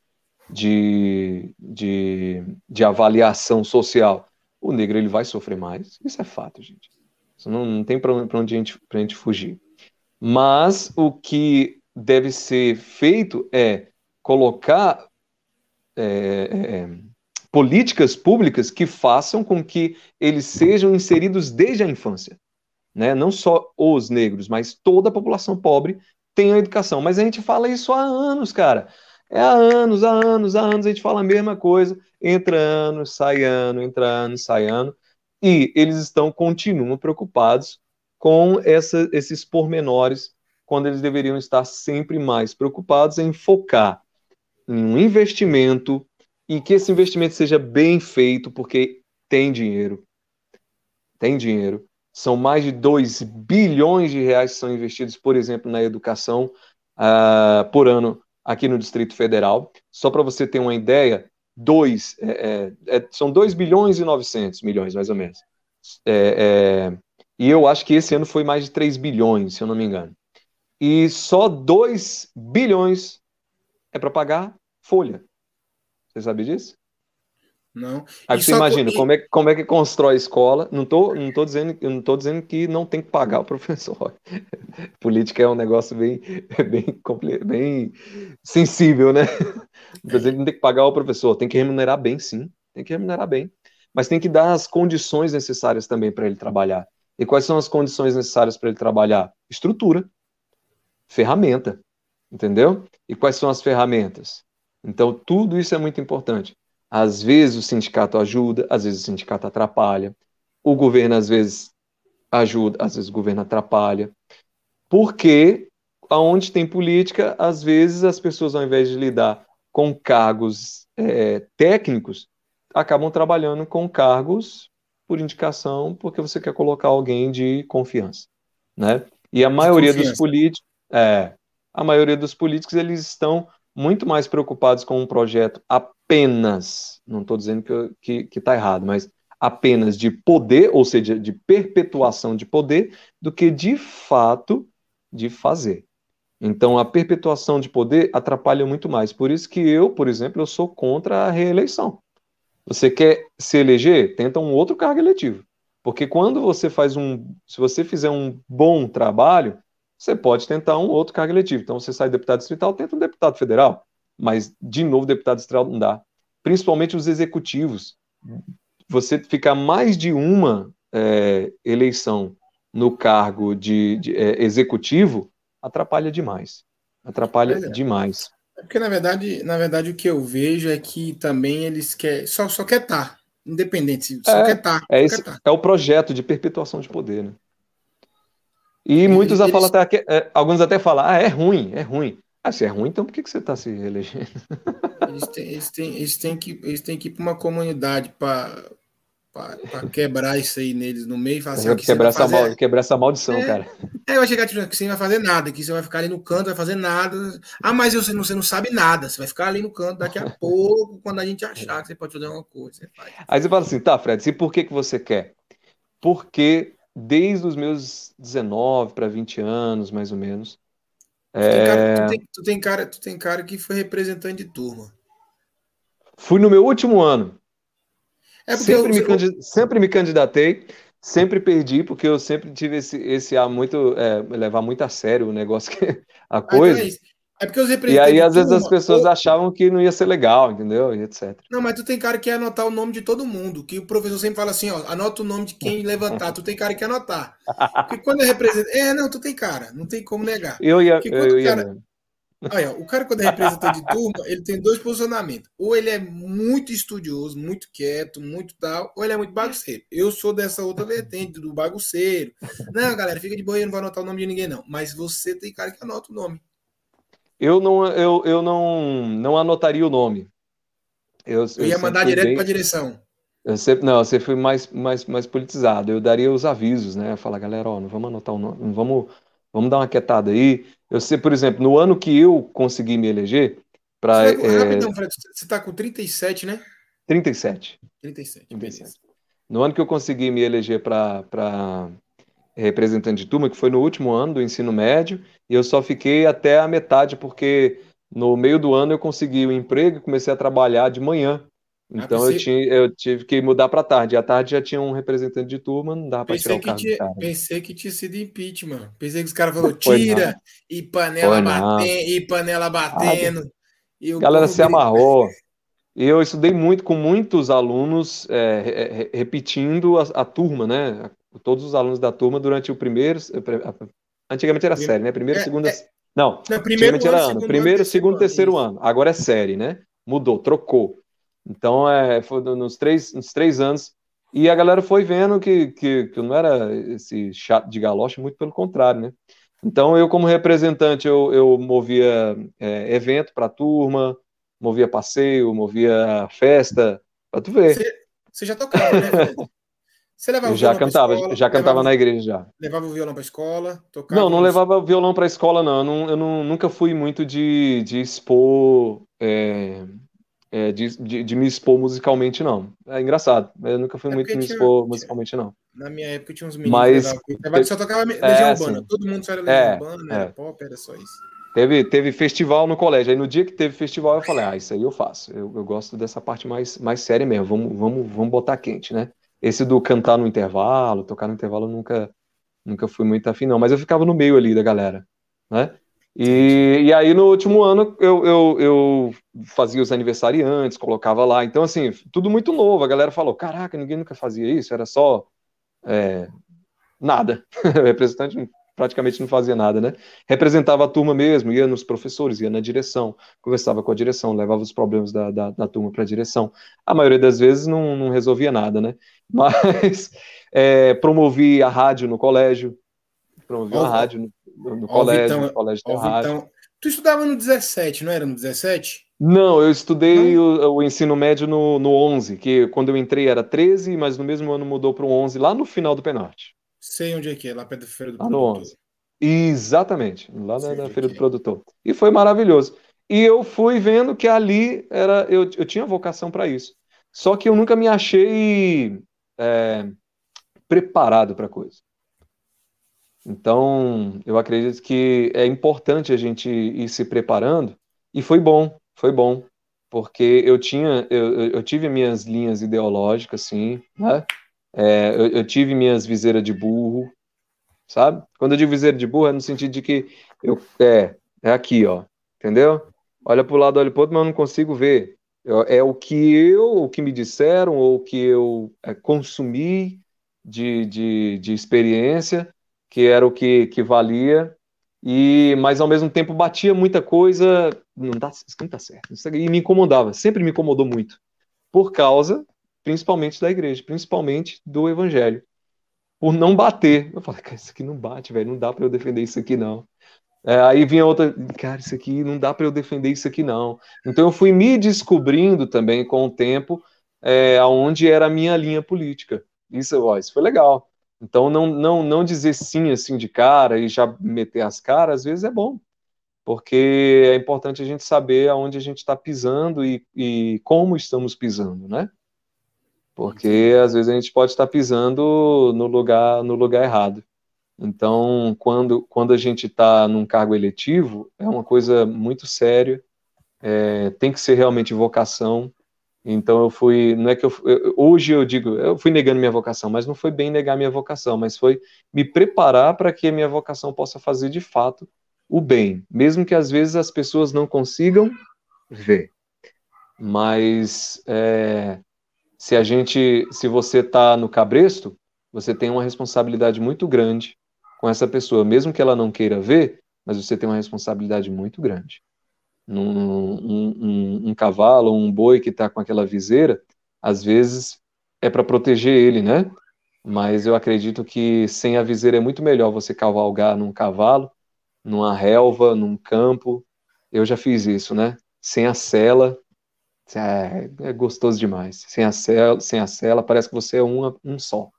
C: de, de, de avaliação social, o negro ele vai sofrer mais. Isso é fato, gente. Isso não, não tem para onde a gente, a gente fugir. Mas o que deve ser feito é colocar é, é, políticas públicas que façam com que eles sejam inseridos desde a infância. Né? Não só os negros, mas toda a população pobre tenha educação. Mas a gente fala isso há anos, cara. É há anos, há anos, há anos a gente fala a mesma coisa. Entra ano, sai ano, entra ano, sai ano e eles estão continuam preocupados com essa, esses pormenores, quando eles deveriam estar sempre mais preocupados em focar em um investimento e que esse investimento seja bem feito, porque tem dinheiro. Tem dinheiro. São mais de 2 bilhões de reais que são investidos, por exemplo, na educação uh, por ano aqui no Distrito Federal. Só para você ter uma ideia, dois, é, é, é são 2 bilhões e 900 milhões, mais ou menos. É, é, e eu acho que esse ano foi mais de 3 bilhões, se eu não me engano. E só 2 bilhões é para pagar folha. Você sabe disso?
B: Não.
C: Aí você imagina, como, é, como é que constrói escola? Não tô, não tô dizendo, não tô dizendo que não tem que pagar o professor. Política é um negócio bem, bem, bem sensível, né? Não dizendo que não tem que pagar o professor, tem que remunerar bem, sim. Tem que remunerar bem. Mas tem que dar as condições necessárias também para ele trabalhar. E quais são as condições necessárias para ele trabalhar? Estrutura, ferramenta, entendeu? E quais são as ferramentas? Então, tudo isso é muito importante. Às vezes o sindicato ajuda, às vezes o sindicato atrapalha. o governo às vezes ajuda, às vezes o governo atrapalha, porque aonde tem política, às vezes as pessoas, ao invés de lidar com cargos é, técnicos, acabam trabalhando com cargos por indicação, porque você quer colocar alguém de confiança, né? E a maioria dos políticos, é, a maioria dos políticos, eles estão muito mais preocupados com um projeto apenas, não estou dizendo que está que, que errado, mas apenas de poder, ou seja, de perpetuação de poder, do que de fato de fazer. Então, a perpetuação de poder atrapalha muito mais. Por isso que eu, por exemplo, eu sou contra a reeleição. Você quer se eleger? Tenta um outro cargo eletivo. Porque quando você faz um. Se você fizer um bom trabalho, você pode tentar um outro cargo eletivo. Então, você sai deputado distrital, tenta um deputado federal. Mas, de novo, deputado distrital não dá. Principalmente os executivos. Você ficar mais de uma é, eleição no cargo de, de é, executivo atrapalha demais. Atrapalha é. demais.
B: É porque, na verdade, na verdade, o que eu vejo é que também eles querem. Só, só quer estar. Independente. Só
C: é,
B: quer estar.
C: É, esse, tá. é o projeto de perpetuação de poder, né? E, e muitos eles... falam até, é, alguns até falam, ah, é ruim, é ruim. Ah, se é ruim, então por que, que você está se reelegendo?
B: Eles têm, eles, têm, eles, têm que, eles têm que ir para uma comunidade para quebrar isso aí neles no meio e falar assim,
C: quebrar, essa fazer... mal, quebrar essa maldição,
B: é,
C: cara.
B: É, vai chegar tipo, que você não vai fazer nada, que você vai ficar ali no canto, vai fazer nada. Ah, mas você não, você não sabe nada, você vai ficar ali no canto daqui a pouco, quando a gente achar que você pode fazer alguma coisa. Você faz.
C: Aí você fala assim, tá, Fred, e por que, que você quer? Porque desde os meus 19 para 20 anos, mais ou menos.
B: Tu, é... tem cara, tu, tem, tu, tem cara, tu tem cara que foi representante de turma.
C: Fui no meu último ano. É sempre, eu, me eu... sempre me candidatei, sempre perdi, porque eu sempre tive esse, esse ar muito, é, levar muito a sério o negócio, que, a ah, então coisa.
B: É, porque os
C: E aí, às vezes, as pessoas ou... achavam que não ia ser legal, entendeu? E etc.
B: Não, mas tu tem cara que quer anotar o nome de todo mundo, que o professor sempre fala assim, ó, anota o nome de quem levantar, tu tem cara que quer anotar. Porque quando eu represento... É, não, tu tem cara, não tem como negar.
C: Eu ia, eu, ia cara...
B: Olha, o cara, quando é representante de turma, ele tem dois posicionamentos. Ou ele é muito estudioso, muito quieto, muito tal, ou ele é muito bagunceiro. Eu sou dessa outra vertente, do bagunceiro. Não, galera, fica de boa aí, não vai anotar o nome de ninguém, não. Mas você tem cara que anota o nome.
C: Eu não, eu, eu não, não anotaria o nome.
B: Eu, eu ia mandar direto bem... para a direção.
C: Eu sempre, não, você foi mais, mais, mais politizado. Eu daria os avisos, né? Falar, galera, ó, não vamos anotar o nome, não vamos Vamos dar uma quietada aí. Eu sei, por exemplo, no ano que eu consegui me eleger, para.
B: É... Rapidão, Fred, você está com 37, né?
C: 37.
B: 37, 37.
C: No ano que eu consegui me eleger para representante de turma, que foi no último ano do ensino médio, e eu só fiquei até a metade, porque no meio do ano eu consegui o um emprego e comecei a trabalhar de manhã. Ah, então pensei... eu, tinha, eu tive que mudar para tarde. À tarde já tinha um representante de turma, não dá para tirar o cargo.
B: Tinha, pensei que tinha sido impeachment. Pensei que os caras falaram tira e panela, batendo, e panela batendo. Ah,
C: e galera se amarrou. E eu estudei muito com muitos alunos é, repetindo a, a, turma, né? Todos os alunos da turma durante o primeiro. Antigamente era série, né? Primeiro, é, segundo. É, não, não primeiro ano, era ano. Primeiro, segundo, terceiro ano. Agora é série, né? Mudou, trocou. Então, é, foi nos três, nos três anos. E a galera foi vendo que, que, que não era esse chato de galoche, muito pelo contrário, né? Então, eu, como representante, eu, eu movia é, evento para a turma, movia passeio, movia festa, para tu ver.
B: Você, você já tocava, né,
C: Você levava eu já cantava, escola, já cantava levava, na igreja já.
B: Levava o violão para escola? Tocava
C: não, não levava violão para escola, não. Eu, não. eu não, nunca fui muito de, de expor é, é, de, de, de, me expor musicalmente, não. É engraçado. Eu nunca fui é muito me expor tinha, musicalmente, não.
B: Na minha época tinha uns meninos Mas, que só tocava Legião é, Urbana. Assim, Todo mundo só era Legião é, Urbana, era é. pop, era só isso.
C: Teve, teve festival no colégio. Aí no dia que teve festival, eu falei, ah, isso aí eu faço. Eu, eu gosto dessa parte mais, mais séria mesmo. Vamos, vamos, vamos botar quente, né? Esse do cantar no intervalo, tocar no intervalo, nunca, nunca fui muito afim, não. Mas eu ficava no meio ali da galera, né? E, e aí no último ano eu, eu, eu fazia os aniversariantes, colocava lá. Então, assim, tudo muito novo. A galera falou: caraca, ninguém nunca fazia isso, era só é, nada. representante praticamente não fazia nada, né? Representava a turma mesmo, ia nos professores, ia na direção, conversava com a direção, levava os problemas da, da, da turma para a direção. A maioria das vezes não, não resolvia nada, né? Mas é, promovi a rádio no colégio, promovi a rádio no, no colégio, Vitão, no colégio tem rádio.
B: Tu estudava no 17, não era no 17?
C: Não, eu estudei o, o, ensino médio no, no 11, que quando eu entrei era 13, mas no mesmo ano mudou para o 11, lá no final do Penorte.
B: Sei onde é que é, lá perto da Feira do
C: lá Produtor. No 11. Exatamente, lá na, na Feira do é. Produtor. E foi maravilhoso. E eu fui vendo que ali era eu, eu tinha vocação para isso. Só que eu nunca me achei é, preparado para a coisa. Então, eu acredito que é importante a gente ir se preparando, e foi bom, foi bom, porque eu tinha, eu, eu tive minhas linhas ideológicas, sim, né? É, eu, eu, tive minhas viseiras de burro, sabe? Quando eu digo viseira de burro, é no sentido de que eu, é, é aqui, ó, entendeu? Olha para o lado, olha para outro, mas eu não consigo ver. Eu, é o que eu, o que me disseram, ou o que eu é, consumi de, de, de experiência, que era o que, que valia, e mas ao mesmo tempo batia muita coisa, não dá, isso não tá certo, e me incomodava, sempre me incomodou muito, por causa, principalmente da igreja, principalmente do evangelho, por não bater. Eu falei, cara, isso aqui não bate, velho, não dá para eu defender isso aqui não. É, aí vinha outra, cara, isso aqui não dá para eu defender isso aqui não. Então eu fui me descobrindo também com o tempo é, aonde era a minha linha política. Isso, ó, isso foi legal. Então, não, não, não dizer sim assim de cara e já meter as caras, às vezes é bom, porque é importante a gente saber aonde a gente está pisando e, e como estamos pisando, né? Porque às vezes a gente pode estar pisando no lugar, no lugar errado. Então, quando, quando a gente está num cargo eletivo, é uma coisa muito séria, é, tem que ser realmente vocação, então eu fui, não é que eu, eu, hoje eu digo, eu fui negando minha vocação, mas não foi bem negar minha vocação, mas foi me preparar para que a minha vocação possa fazer de fato o bem, mesmo que às vezes as pessoas não consigam ver. Mas é, se a gente, se você está no cabresto, você tem uma responsabilidade muito grande com essa pessoa, mesmo que ela não queira ver, mas você tem uma responsabilidade muito grande num, um, um, um cavalo, um boi que está com aquela viseira, às vezes é para proteger ele, né? Mas eu acredito que sem a viseira é muito melhor você cavalgar num cavalo, numa relva, num campo. Eu já fiz isso, né? Sem a cela, é, é gostoso demais. Sem a cela, sem a cela parece que você é um, um só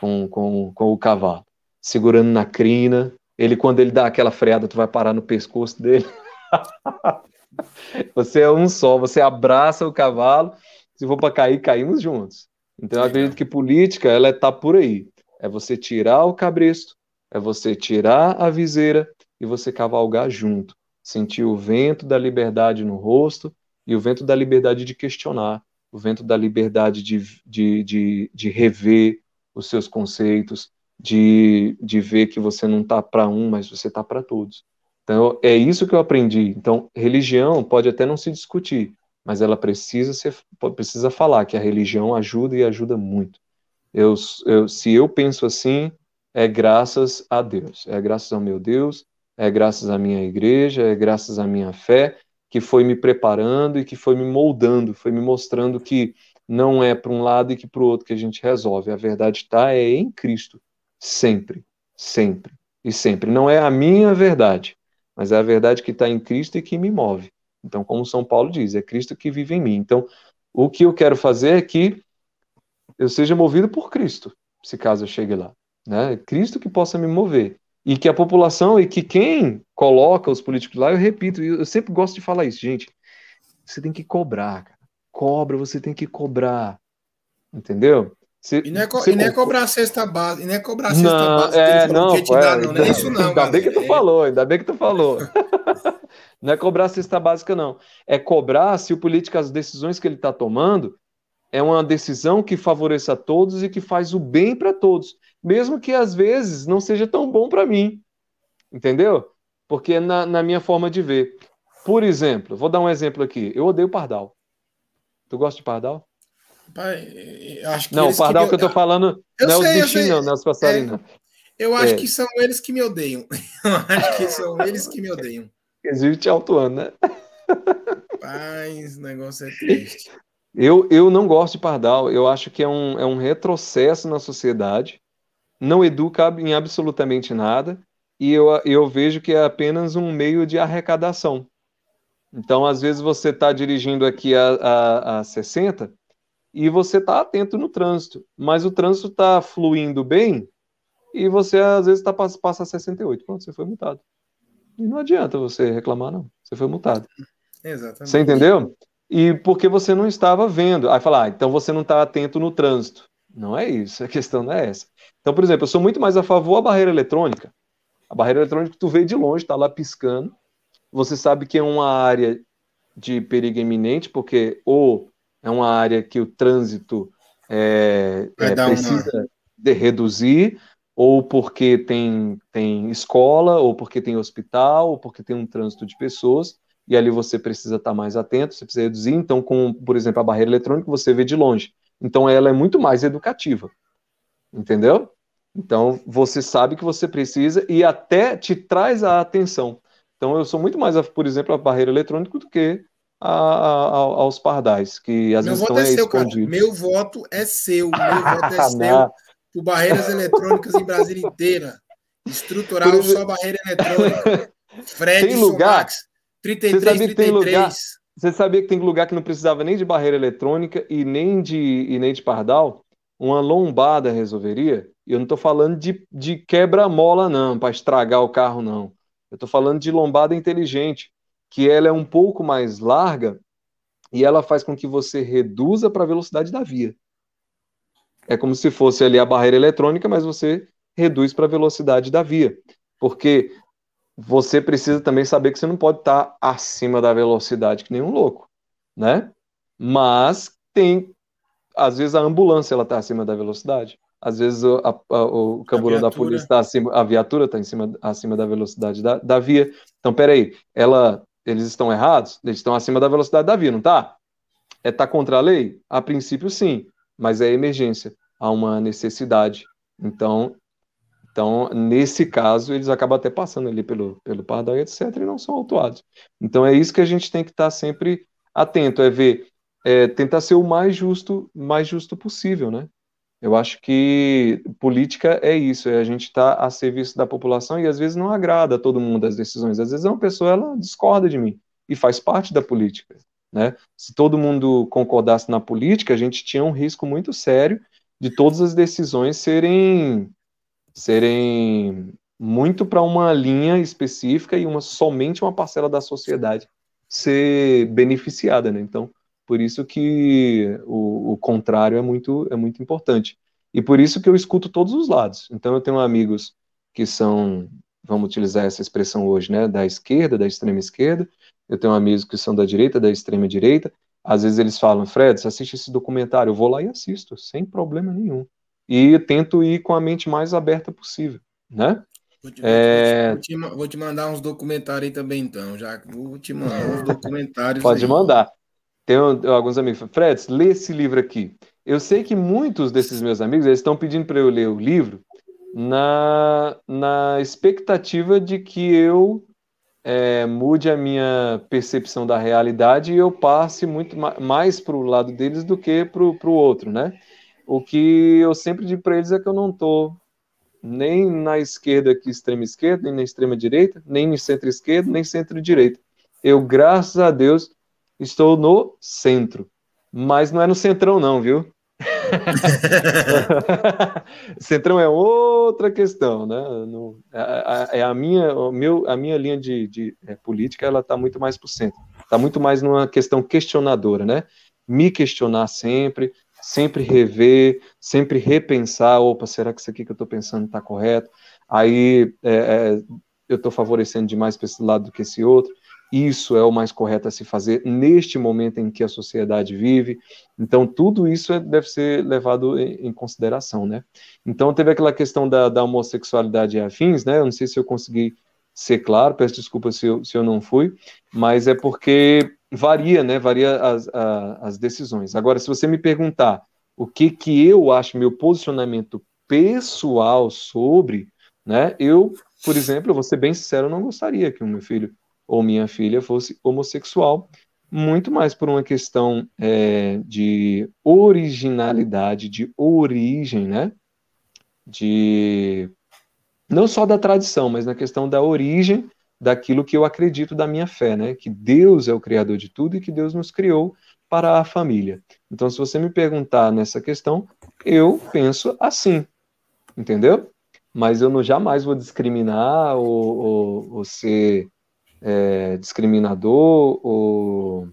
C: com, com, com o cavalo, segurando na crina. Ele, quando ele dá aquela freada, tu vai parar no pescoço dele. você é um só, você abraça o cavalo, se for para cair, caímos juntos. Então eu acredito que política, ela está por aí. É você tirar o cabresto, é você tirar a viseira e você cavalgar junto. Sentir o vento da liberdade no rosto e o vento da liberdade de questionar, o vento da liberdade de, de, de, de rever os seus conceitos, de, de ver que você não está para um, mas você está para todos. Então, é isso que eu aprendi. Então, religião pode até não se discutir, mas ela precisa ser, precisa falar que a religião ajuda e ajuda muito. Eu, eu, se eu penso assim, é graças a Deus, é graças ao meu Deus, é graças à minha igreja, é graças à minha fé, que foi me preparando e que foi me moldando, foi me mostrando que não é para um lado e que para o outro que a gente resolve. A verdade está é em Cristo, sempre, sempre e sempre. Não é a minha verdade, mas é a verdade que está em Cristo e que me move. Então, como São Paulo diz, é Cristo que vive em mim. Então, o que eu quero fazer é que eu seja movido por Cristo, se caso eu chegue lá. Né? É Cristo que possa me mover. E que a população e que quem coloca os políticos lá, eu repito, eu sempre gosto de falar isso, gente. Você tem que cobrar, cara. Cobra, você tem que cobrar. Entendeu?
B: Se, e, não é, e não é cobrar a cesta base, e não é cobrar a cesta
C: não,
B: base
C: é, não, é,
B: dá, não, não é isso não.
C: Ainda bem que tu falou, ainda bem que tu falou. não é cobrar a cesta básica, não. É cobrar se o político, as decisões que ele está tomando, é uma decisão que favoreça a todos e que faz o bem para todos, mesmo que às vezes não seja tão bom para mim. Entendeu? Porque é na, na minha forma de ver. Por exemplo, vou dar um exemplo aqui. Eu odeio pardal. Tu gosta de pardal?
B: Pai, acho que
C: não, o pardal que eu tô falando eu não sei, é os bichinhos, não, não é os passarinhos.
B: Eu acho é. que são eles que me odeiam. Eu acho que são eles que me odeiam.
C: Eles te autuando, né?
B: Mas o negócio é triste.
C: Eu, eu não gosto de pardal. Eu acho que é um, é um retrocesso na sociedade. Não educa em absolutamente nada. E eu, eu vejo que é apenas um meio de arrecadação. Então, às vezes, você está dirigindo aqui a, a, a 60 e você está atento no trânsito, mas o trânsito está fluindo bem e você, às vezes, tá, passa a 68. Pronto, você foi multado. E não adianta você reclamar, não. Você foi multado.
B: Exatamente.
C: Você entendeu? E porque você não estava vendo. Aí falar, ah, então você não está atento no trânsito. Não é isso, a questão não é essa. Então, por exemplo, eu sou muito mais a favor da barreira eletrônica. A barreira eletrônica tu vê de longe, está lá piscando. Você sabe que é uma área de perigo iminente, porque ou é uma área que o trânsito é, é, precisa uma... de reduzir, ou porque tem, tem escola, ou porque tem hospital, ou porque tem um trânsito de pessoas, e ali você precisa estar mais atento, você precisa reduzir. Então, com, por exemplo, a barreira eletrônica, você vê de longe. Então, ela é muito mais educativa. Entendeu? Então, você sabe que você precisa e até te traz a atenção. Então, eu sou muito mais, por exemplo, a barreira eletrônica do que a, a, aos pardais, que às
B: Meu
C: vezes estão é,
B: seu, escondidos. Cara. Meu voto é seu. Meu voto é seu por barreiras eletrônicas em Brasília inteira. Estrutural só barreira eletrônica. Fred
C: tem lugar, Somax, 33, você 33. Lugar, você sabia que tem lugar que não precisava nem de barreira eletrônica e nem de, e nem de pardal? Uma lombada resolveria? E eu não estou falando de, de quebra-mola, não, para estragar o carro, não. Eu estou falando de lombada inteligente, que ela é um pouco mais larga e ela faz com que você reduza para a velocidade da via. É como se fosse ali a barreira eletrônica, mas você reduz para a velocidade da via. Porque você precisa também saber que você não pode estar acima da velocidade que nem um louco, né? Mas tem, às vezes a ambulância ela está acima da velocidade, às vezes o, a, a, o camburão da polícia está acima, a viatura está cima, acima da velocidade da, da via. Então, peraí, ela, eles estão errados? Eles estão acima da velocidade da via, não tá? É tá contra a lei? A princípio, sim mas é emergência, há uma necessidade. Então, então, nesse caso, eles acabam até passando ali pelo, pelo pardal etc., e não são autuados. Então, é isso que a gente tem que estar sempre atento, é ver, é, tentar ser o mais justo, mais justo possível, né? Eu acho que política é isso, é a gente estar tá a serviço da população e às vezes não agrada a todo mundo as decisões. Às vezes uma pessoa ela discorda de mim e faz parte da política. Né? Se todo mundo concordasse na política, a gente tinha um risco muito sério de todas as decisões serem, serem muito para uma linha específica e uma somente uma parcela da sociedade ser beneficiada, né? Então, por isso que o, o, contrário é muito é muito importante e por isso que eu escuto todos os lados. Então, eu tenho amigos que são, vamos utilizar essa expressão hoje, né, da esquerda, da extrema esquerda, eu tenho amigos que são da direita, da extrema direita. Às vezes eles falam, Fred, você assiste esse documentário, eu vou lá e assisto, sem problema nenhum. E tento ir com a mente mais aberta possível, né?
B: Vou te, é... vou, te, vou te, mandar uns documentários aí também, então. Já vou te mandar uns documentários.
C: Pode
B: aí.
C: mandar. Tenho alguns amigos, Fred, lê esse livro aqui. Eu sei que muitos desses meus amigos eles estão pedindo para eu ler o livro na, na expectativa de que eu é, mude a minha percepção da realidade e eu passe muito mais para o lado deles do que para o outro, né? O que eu sempre digo para eles é que eu não estou nem na esquerda, aqui, extrema esquerda, nem na extrema direita, nem no centro-esquerda, nem centro-direita. Eu, graças a Deus, estou no centro. Mas não é no centrão, não, viu? Centrão é outra questão, né? No, é, é a minha, o meu, a minha linha de, de é, política, ela está muito mais para o centro. Está muito mais numa questão questionadora, né? Me questionar sempre, sempre rever, sempre repensar. Opa, será que isso aqui que eu estou pensando está correto? Aí é, é eu estou favorecendo demais para esse lado do que esse outro isso é o mais correto a se fazer neste momento em que a sociedade vive. Então, tudo isso é, deve ser levado em, consideração, né? Então, teve aquela questão da, da, homossexualidade e afins, né? Eu não sei se eu consegui ser claro, peço desculpa se eu, se eu não fui, mas é porque varia, né? Varia as, a, as decisões. Agora, se você me perguntar o que, que eu acho, meu posicionamento pessoal sobre, Né? Eu, por exemplo, vou ser bem sincero, não gostaria que o meu filho ou minha filha fosse homossexual, muito mais por uma questão é, de originalidade, de origem, né? De não só da tradição, mas na questão da origem daquilo que eu acredito da minha fé, né? Que Deus é o criador de tudo e que Deus nos criou para a família. Então, se você me perguntar nessa questão, eu penso assim, entendeu? Mas eu não jamais vou discriminar ou, ou, ou ser é, discriminador ou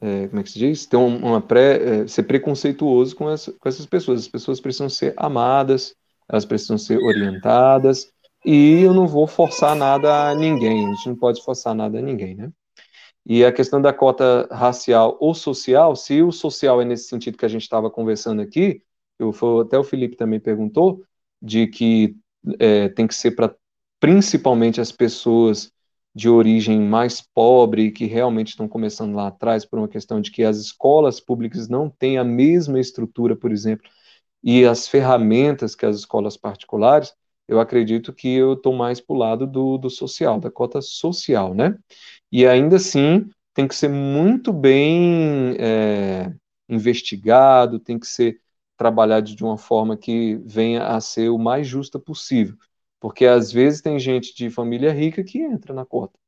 C: é, como é que se diz? Ter uma pré, é, ser preconceituoso com, essa, com essas pessoas. As pessoas precisam ser amadas, elas precisam ser orientadas, e eu não vou forçar nada a ninguém. A gente não pode forçar nada a ninguém, né? E a questão da cota racial ou social, se o social é nesse sentido que a gente estava conversando aqui, eu, até o Felipe também perguntou, de que é, tem que ser para principalmente as pessoas de origem mais pobre, que realmente estão começando lá atrás, por uma questão de que as escolas públicas não têm a mesma estrutura, por exemplo, e as ferramentas que as escolas particulares, eu acredito que eu estou mais para o lado do, do social, da cota social, né? E ainda assim, tem que ser muito bem é, investigado, tem que ser trabalhado de uma forma que venha a ser o mais justa possível. Porque às vezes tem gente de família rica que entra na cota.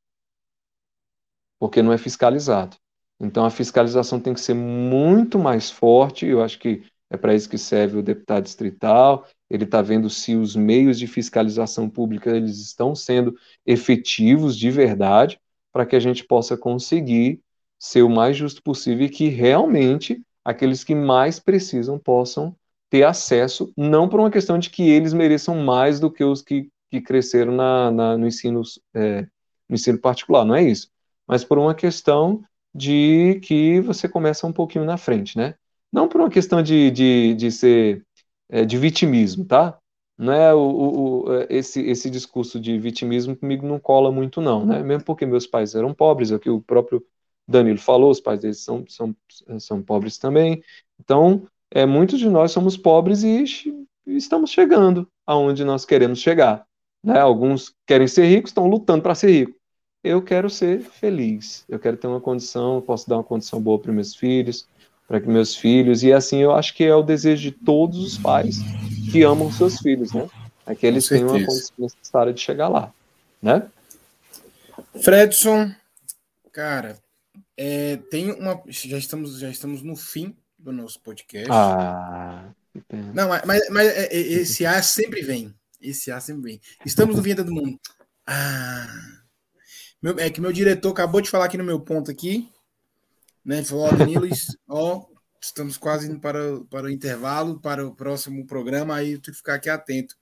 C: Porque não é fiscalizado. Então a fiscalização tem que ser muito mais forte. Eu acho que é para isso que serve o deputado distrital. Ele está vendo se os meios de fiscalização pública eles estão sendo efetivos de verdade, para que a gente possa conseguir ser o mais justo possível e que realmente aqueles que mais precisam possam ter acesso, não por uma questão de que eles mereçam mais do que os que, que cresceram na, na no, ensino, é, no ensino particular, não é isso, mas por uma questão de que você começa um pouquinho na frente, né? Não por uma questão de, de, de ser é, de vitimismo, tá? Não é o, o, esse, esse discurso de vitimismo comigo não cola muito, não, né? Mesmo porque meus pais eram pobres, é o que o próprio Danilo falou, os pais deles são, são, são pobres também. Então, é, muitos de nós somos pobres e estamos chegando aonde nós queremos chegar. Né? Alguns querem ser ricos, estão lutando para ser rico. Eu quero ser feliz. Eu quero ter uma condição, posso dar uma condição boa para meus filhos, para que meus filhos e assim eu acho que é o desejo de todos os pais que amam seus filhos, né? É que eles tenham uma condição necessária de chegar lá, né?
B: Fredson, cara, é, tem uma, já estamos já estamos no fim do nosso podcast.
C: Ah,
B: não, mas, mas é, é, esse A sempre vem. Esse A sempre vem. Estamos no Vinheta do Mundo. Ah. Meu, é que meu diretor acabou de falar aqui no meu ponto aqui. Né? Falou, ó, Danilo, ó, estamos quase indo para, para o intervalo, para o próximo programa, aí eu tenho que ficar aqui atento.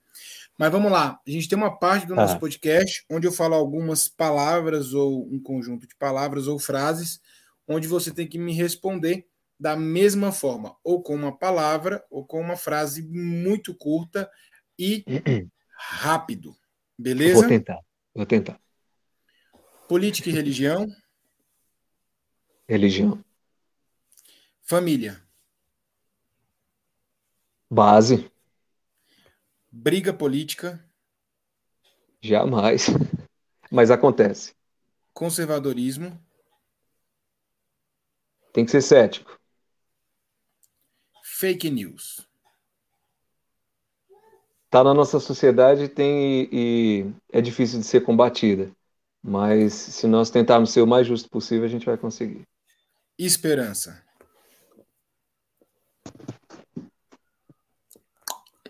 B: Mas vamos lá, a gente tem uma parte do nosso ah. podcast onde eu falo algumas palavras ou um conjunto de palavras ou frases, onde você tem que me responder da mesma forma, ou com uma palavra, ou com uma frase muito curta e rápido. Beleza?
C: Vou tentar, vou tentar.
B: Política e religião?
C: Religião.
B: Família.
C: Base.
B: Briga política?
C: Jamais. Mas acontece.
B: Conservadorismo?
C: Tem que ser cético
B: fake news?
C: Está na nossa sociedade tem e, e é difícil de ser combatida, mas se nós tentarmos ser o mais justo possível, a gente vai conseguir.
B: Esperança.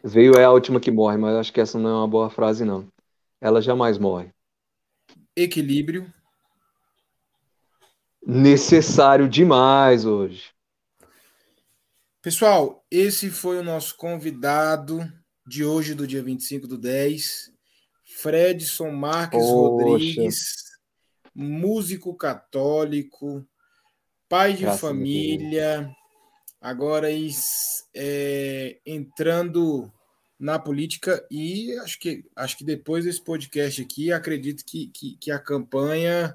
C: Veio é a última que morre, mas acho que essa não é uma boa frase, não. Ela jamais morre.
B: Equilíbrio.
C: Necessário demais hoje.
B: Pessoal, esse foi o nosso convidado de hoje, do dia 25 do 10, Fredson Marques Poxa. Rodrigues, músico católico, pai de Graças família, agora é, entrando na política e acho que, acho que depois desse podcast aqui, acredito que, que, que a campanha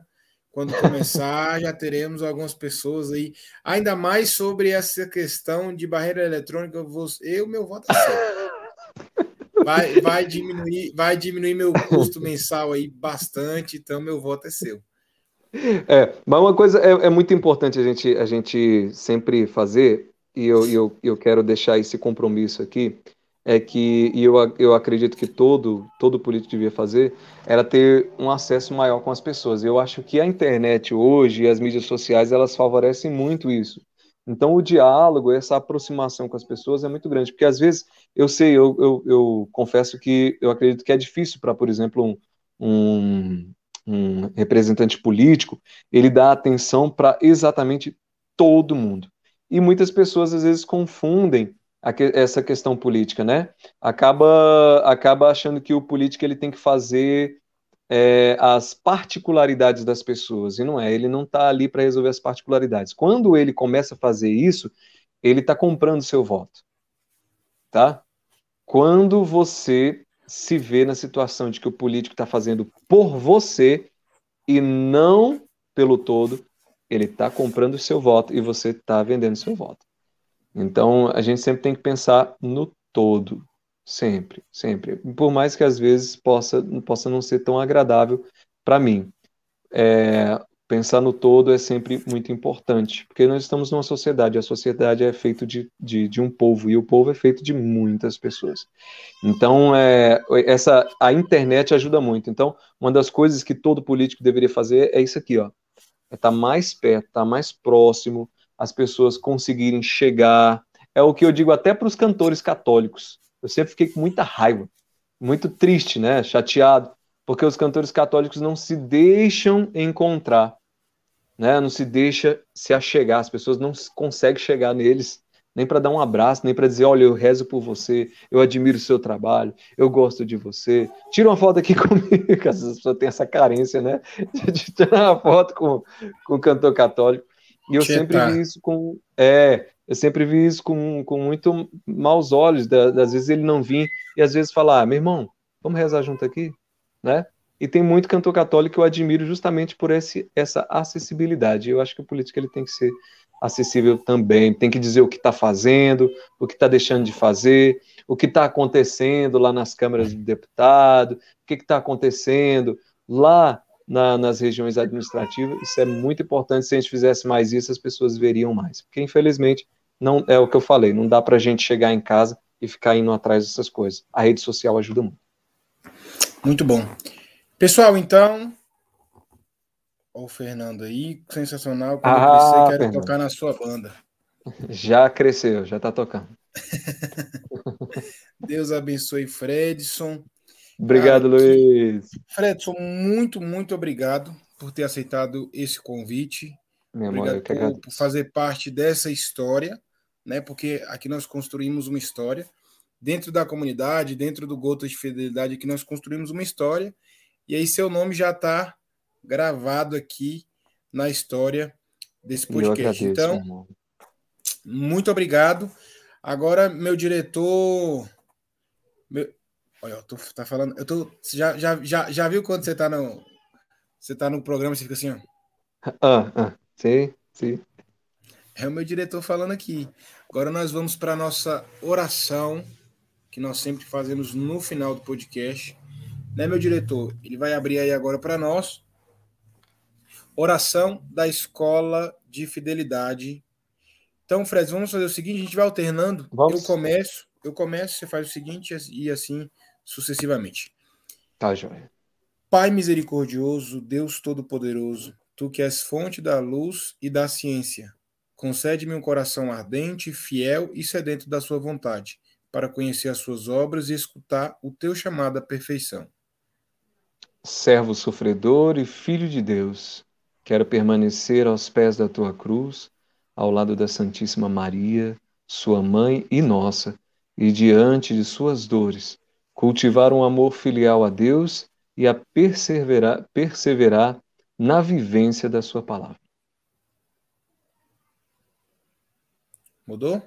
B: quando começar, já teremos algumas pessoas aí. Ainda mais sobre essa questão de barreira eletrônica. Eu, meu voto é certo. vai, vai, diminuir, vai diminuir meu custo mensal aí bastante, então meu voto é seu.
C: É, mas uma coisa é, é muito importante a gente, a gente sempre fazer, e eu, eu, eu quero deixar esse compromisso aqui, é que, e eu, eu acredito que todo, todo político devia fazer, era ter um acesso maior com as pessoas. Eu acho que a internet hoje e as mídias sociais, elas favorecem muito isso. Então, o diálogo, essa aproximação com as pessoas é muito grande, porque às vezes, eu sei, eu, eu, eu confesso que eu acredito que é difícil para, por exemplo, um, um, um representante político, ele dar atenção para exatamente todo mundo. E muitas pessoas, às vezes, confundem essa questão política, né? Acaba, acaba achando que o político ele tem que fazer é, as particularidades das pessoas, e não é, ele não está ali para resolver as particularidades. Quando ele começa a fazer isso, ele está comprando seu voto, tá? Quando você se vê na situação de que o político está fazendo por você e não pelo todo, ele está comprando o seu voto e você está vendendo seu voto. Então, a gente sempre tem que pensar no todo, sempre, sempre. Por mais que às vezes possa, possa não ser tão agradável para mim. É, pensar no todo é sempre muito importante, porque nós estamos numa sociedade, a sociedade é feita de, de, de, um povo, e o povo é feito de muitas pessoas. Então, é, essa, a internet ajuda muito. Então, uma das coisas que todo político deveria fazer é isso aqui, ó. É estar tá mais perto, estar tá mais próximo, as pessoas conseguirem chegar. É o que eu digo até para os cantores católicos. Eu sempre fiquei com muita raiva, muito triste, né? Chateado, porque os cantores católicos não se deixam encontrar, né? Não se deixa se achegar, as pessoas não conseguem chegar neles, nem para dar um abraço, nem para dizer, olha, eu rezo por você, eu admiro o seu trabalho, eu gosto de você. Tira uma foto aqui comigo, as pessoas têm essa carência, né? De tirar uma foto com, com o cantor católico. E eu sempre vi isso com. É, eu sempre vi isso com, com muito maus olhos. Da, às vezes ele não vinha e às vezes falar, ah, meu irmão, vamos rezar junto aqui, né? E tem muito cantor católico que eu admiro justamente por esse, essa acessibilidade. Eu acho que o político ele tem que ser acessível também, tem que dizer o que está fazendo, o que está deixando de fazer, o que está acontecendo lá nas câmaras de deputado, o que está acontecendo lá na, nas regiões administrativas. Isso é muito importante. Se a gente fizesse mais isso, as pessoas veriam mais. Porque, infelizmente, não é o que eu falei, não dá para a gente chegar em casa e ficar indo atrás dessas coisas. A rede social ajuda muito.
B: Muito bom. Pessoal, então. Olha o Fernando aí, sensacional. Quando ah, eu crescer, quero Fernando. tocar na sua banda.
C: Já cresceu, já está tocando.
B: Deus abençoe Fredson.
C: Obrigado, Luiz.
B: Fredson, muito, muito obrigado por ter aceitado esse convite.
C: Meu obrigado
B: por, por, fazer parte dessa história, né? Porque aqui nós construímos uma história. Dentro da comunidade, dentro do Gotas de Fidelidade, aqui nós construímos uma história. E aí seu nome já está gravado aqui na história desse podcast. Agradeço, então, muito obrigado. Agora, meu diretor. Meu, Olha, eu tô tá falando. Eu tô. Já, já, já, já viu quando você tá no. Você tá no programa e você fica assim, ó.
C: Ah, ah, sim, sim.
B: É o meu diretor falando aqui. Agora nós vamos para nossa oração, que nós sempre fazemos no final do podcast. Né, meu diretor? Ele vai abrir aí agora para nós. Oração da Escola de Fidelidade. Então, Fred, vamos fazer o seguinte: a gente vai alternando. Vamos. Eu começo, eu começo, você faz o seguinte e assim sucessivamente.
C: Tá, joia.
B: Pai misericordioso, Deus Todo-Poderoso, tu que és fonte da luz e da ciência, concede-me um coração ardente, fiel e sedento da sua vontade, para conhecer as suas obras e escutar o teu chamado à perfeição.
C: Servo sofredor e filho de Deus, quero permanecer aos pés da tua cruz, ao lado da Santíssima Maria, sua mãe e nossa, e diante de suas dores cultivar um amor filial a Deus e a perseverar, perseverar na vivência da sua palavra.
B: Mudou?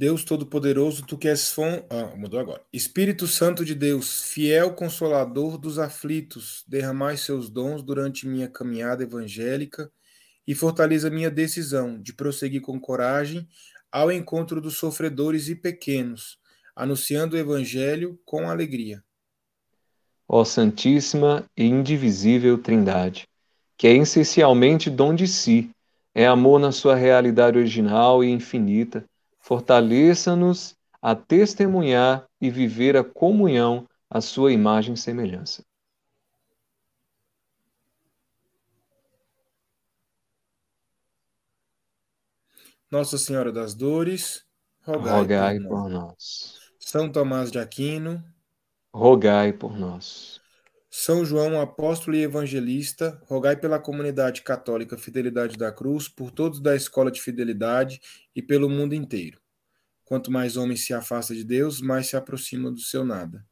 B: Deus Todo-Poderoso, tu que és fom... Ah, mudou agora. Espírito Santo de Deus, fiel consolador dos aflitos, derramai seus dons durante minha caminhada evangélica e fortaleça minha decisão de prosseguir com coragem ao encontro dos sofredores e pequenos, anunciando o Evangelho com alegria.
C: Ó Santíssima e Indivisível Trindade, que é essencialmente dom de si, é amor na sua realidade original e infinita, fortaleça-nos a testemunhar e viver a comunhão à sua imagem e semelhança.
B: Nossa Senhora das Dores,
C: rogai, rogai por, nós. por nós.
B: São Tomás de Aquino,
C: rogai por nós.
B: São João, apóstolo e evangelista, rogai pela comunidade católica Fidelidade da Cruz, por todos da escola de fidelidade e pelo mundo inteiro. Quanto mais homem se afasta de Deus, mais se aproxima do seu nada.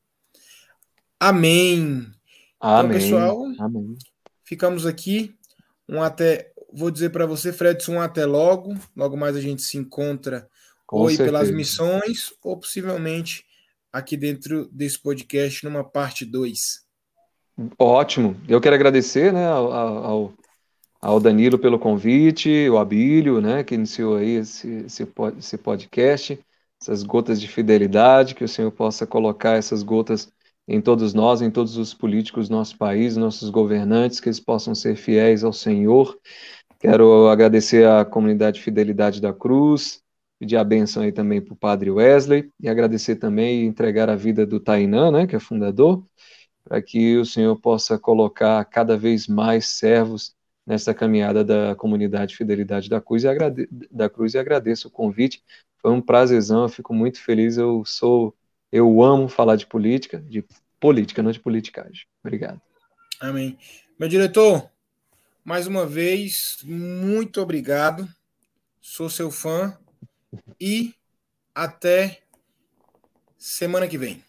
B: Amém.
C: Amém. Então,
B: pessoal,
C: Amém.
B: ficamos aqui. Um até, vou dizer para você, Fredson, um até logo. Logo mais a gente se encontra
C: Com
B: ou pelas missões, ou possivelmente aqui dentro desse podcast numa parte 2.
C: Ótimo. Eu quero agradecer né, ao, ao, Danilo pelo convite, o Abílio, né, que iniciou aí esse, esse podcast, essas gotas de fidelidade, que o Senhor possa colocar essas gotas em todos nós, em todos os políticos do nosso país, nossos governantes, que eles possam ser fiéis ao Senhor. Quero agradecer à comunidade Fidelidade da Cruz, pedir a benção aí também para o Padre Wesley e agradecer também e entregar a vida do Tainã, né, que é fundador, para que o Senhor possa colocar cada vez mais servos nessa caminhada da comunidade Fidelidade da Cruz e, agrade, da Cruz e agradeço o convite. Foi um prazerzão, eu fico muito feliz. Eu sou, eu amo falar de política, de política, não de politicagem. Obrigado.
B: Amém. Meu diretor, mais uma vez, muito obrigado. Sou seu fã e até semana que vem.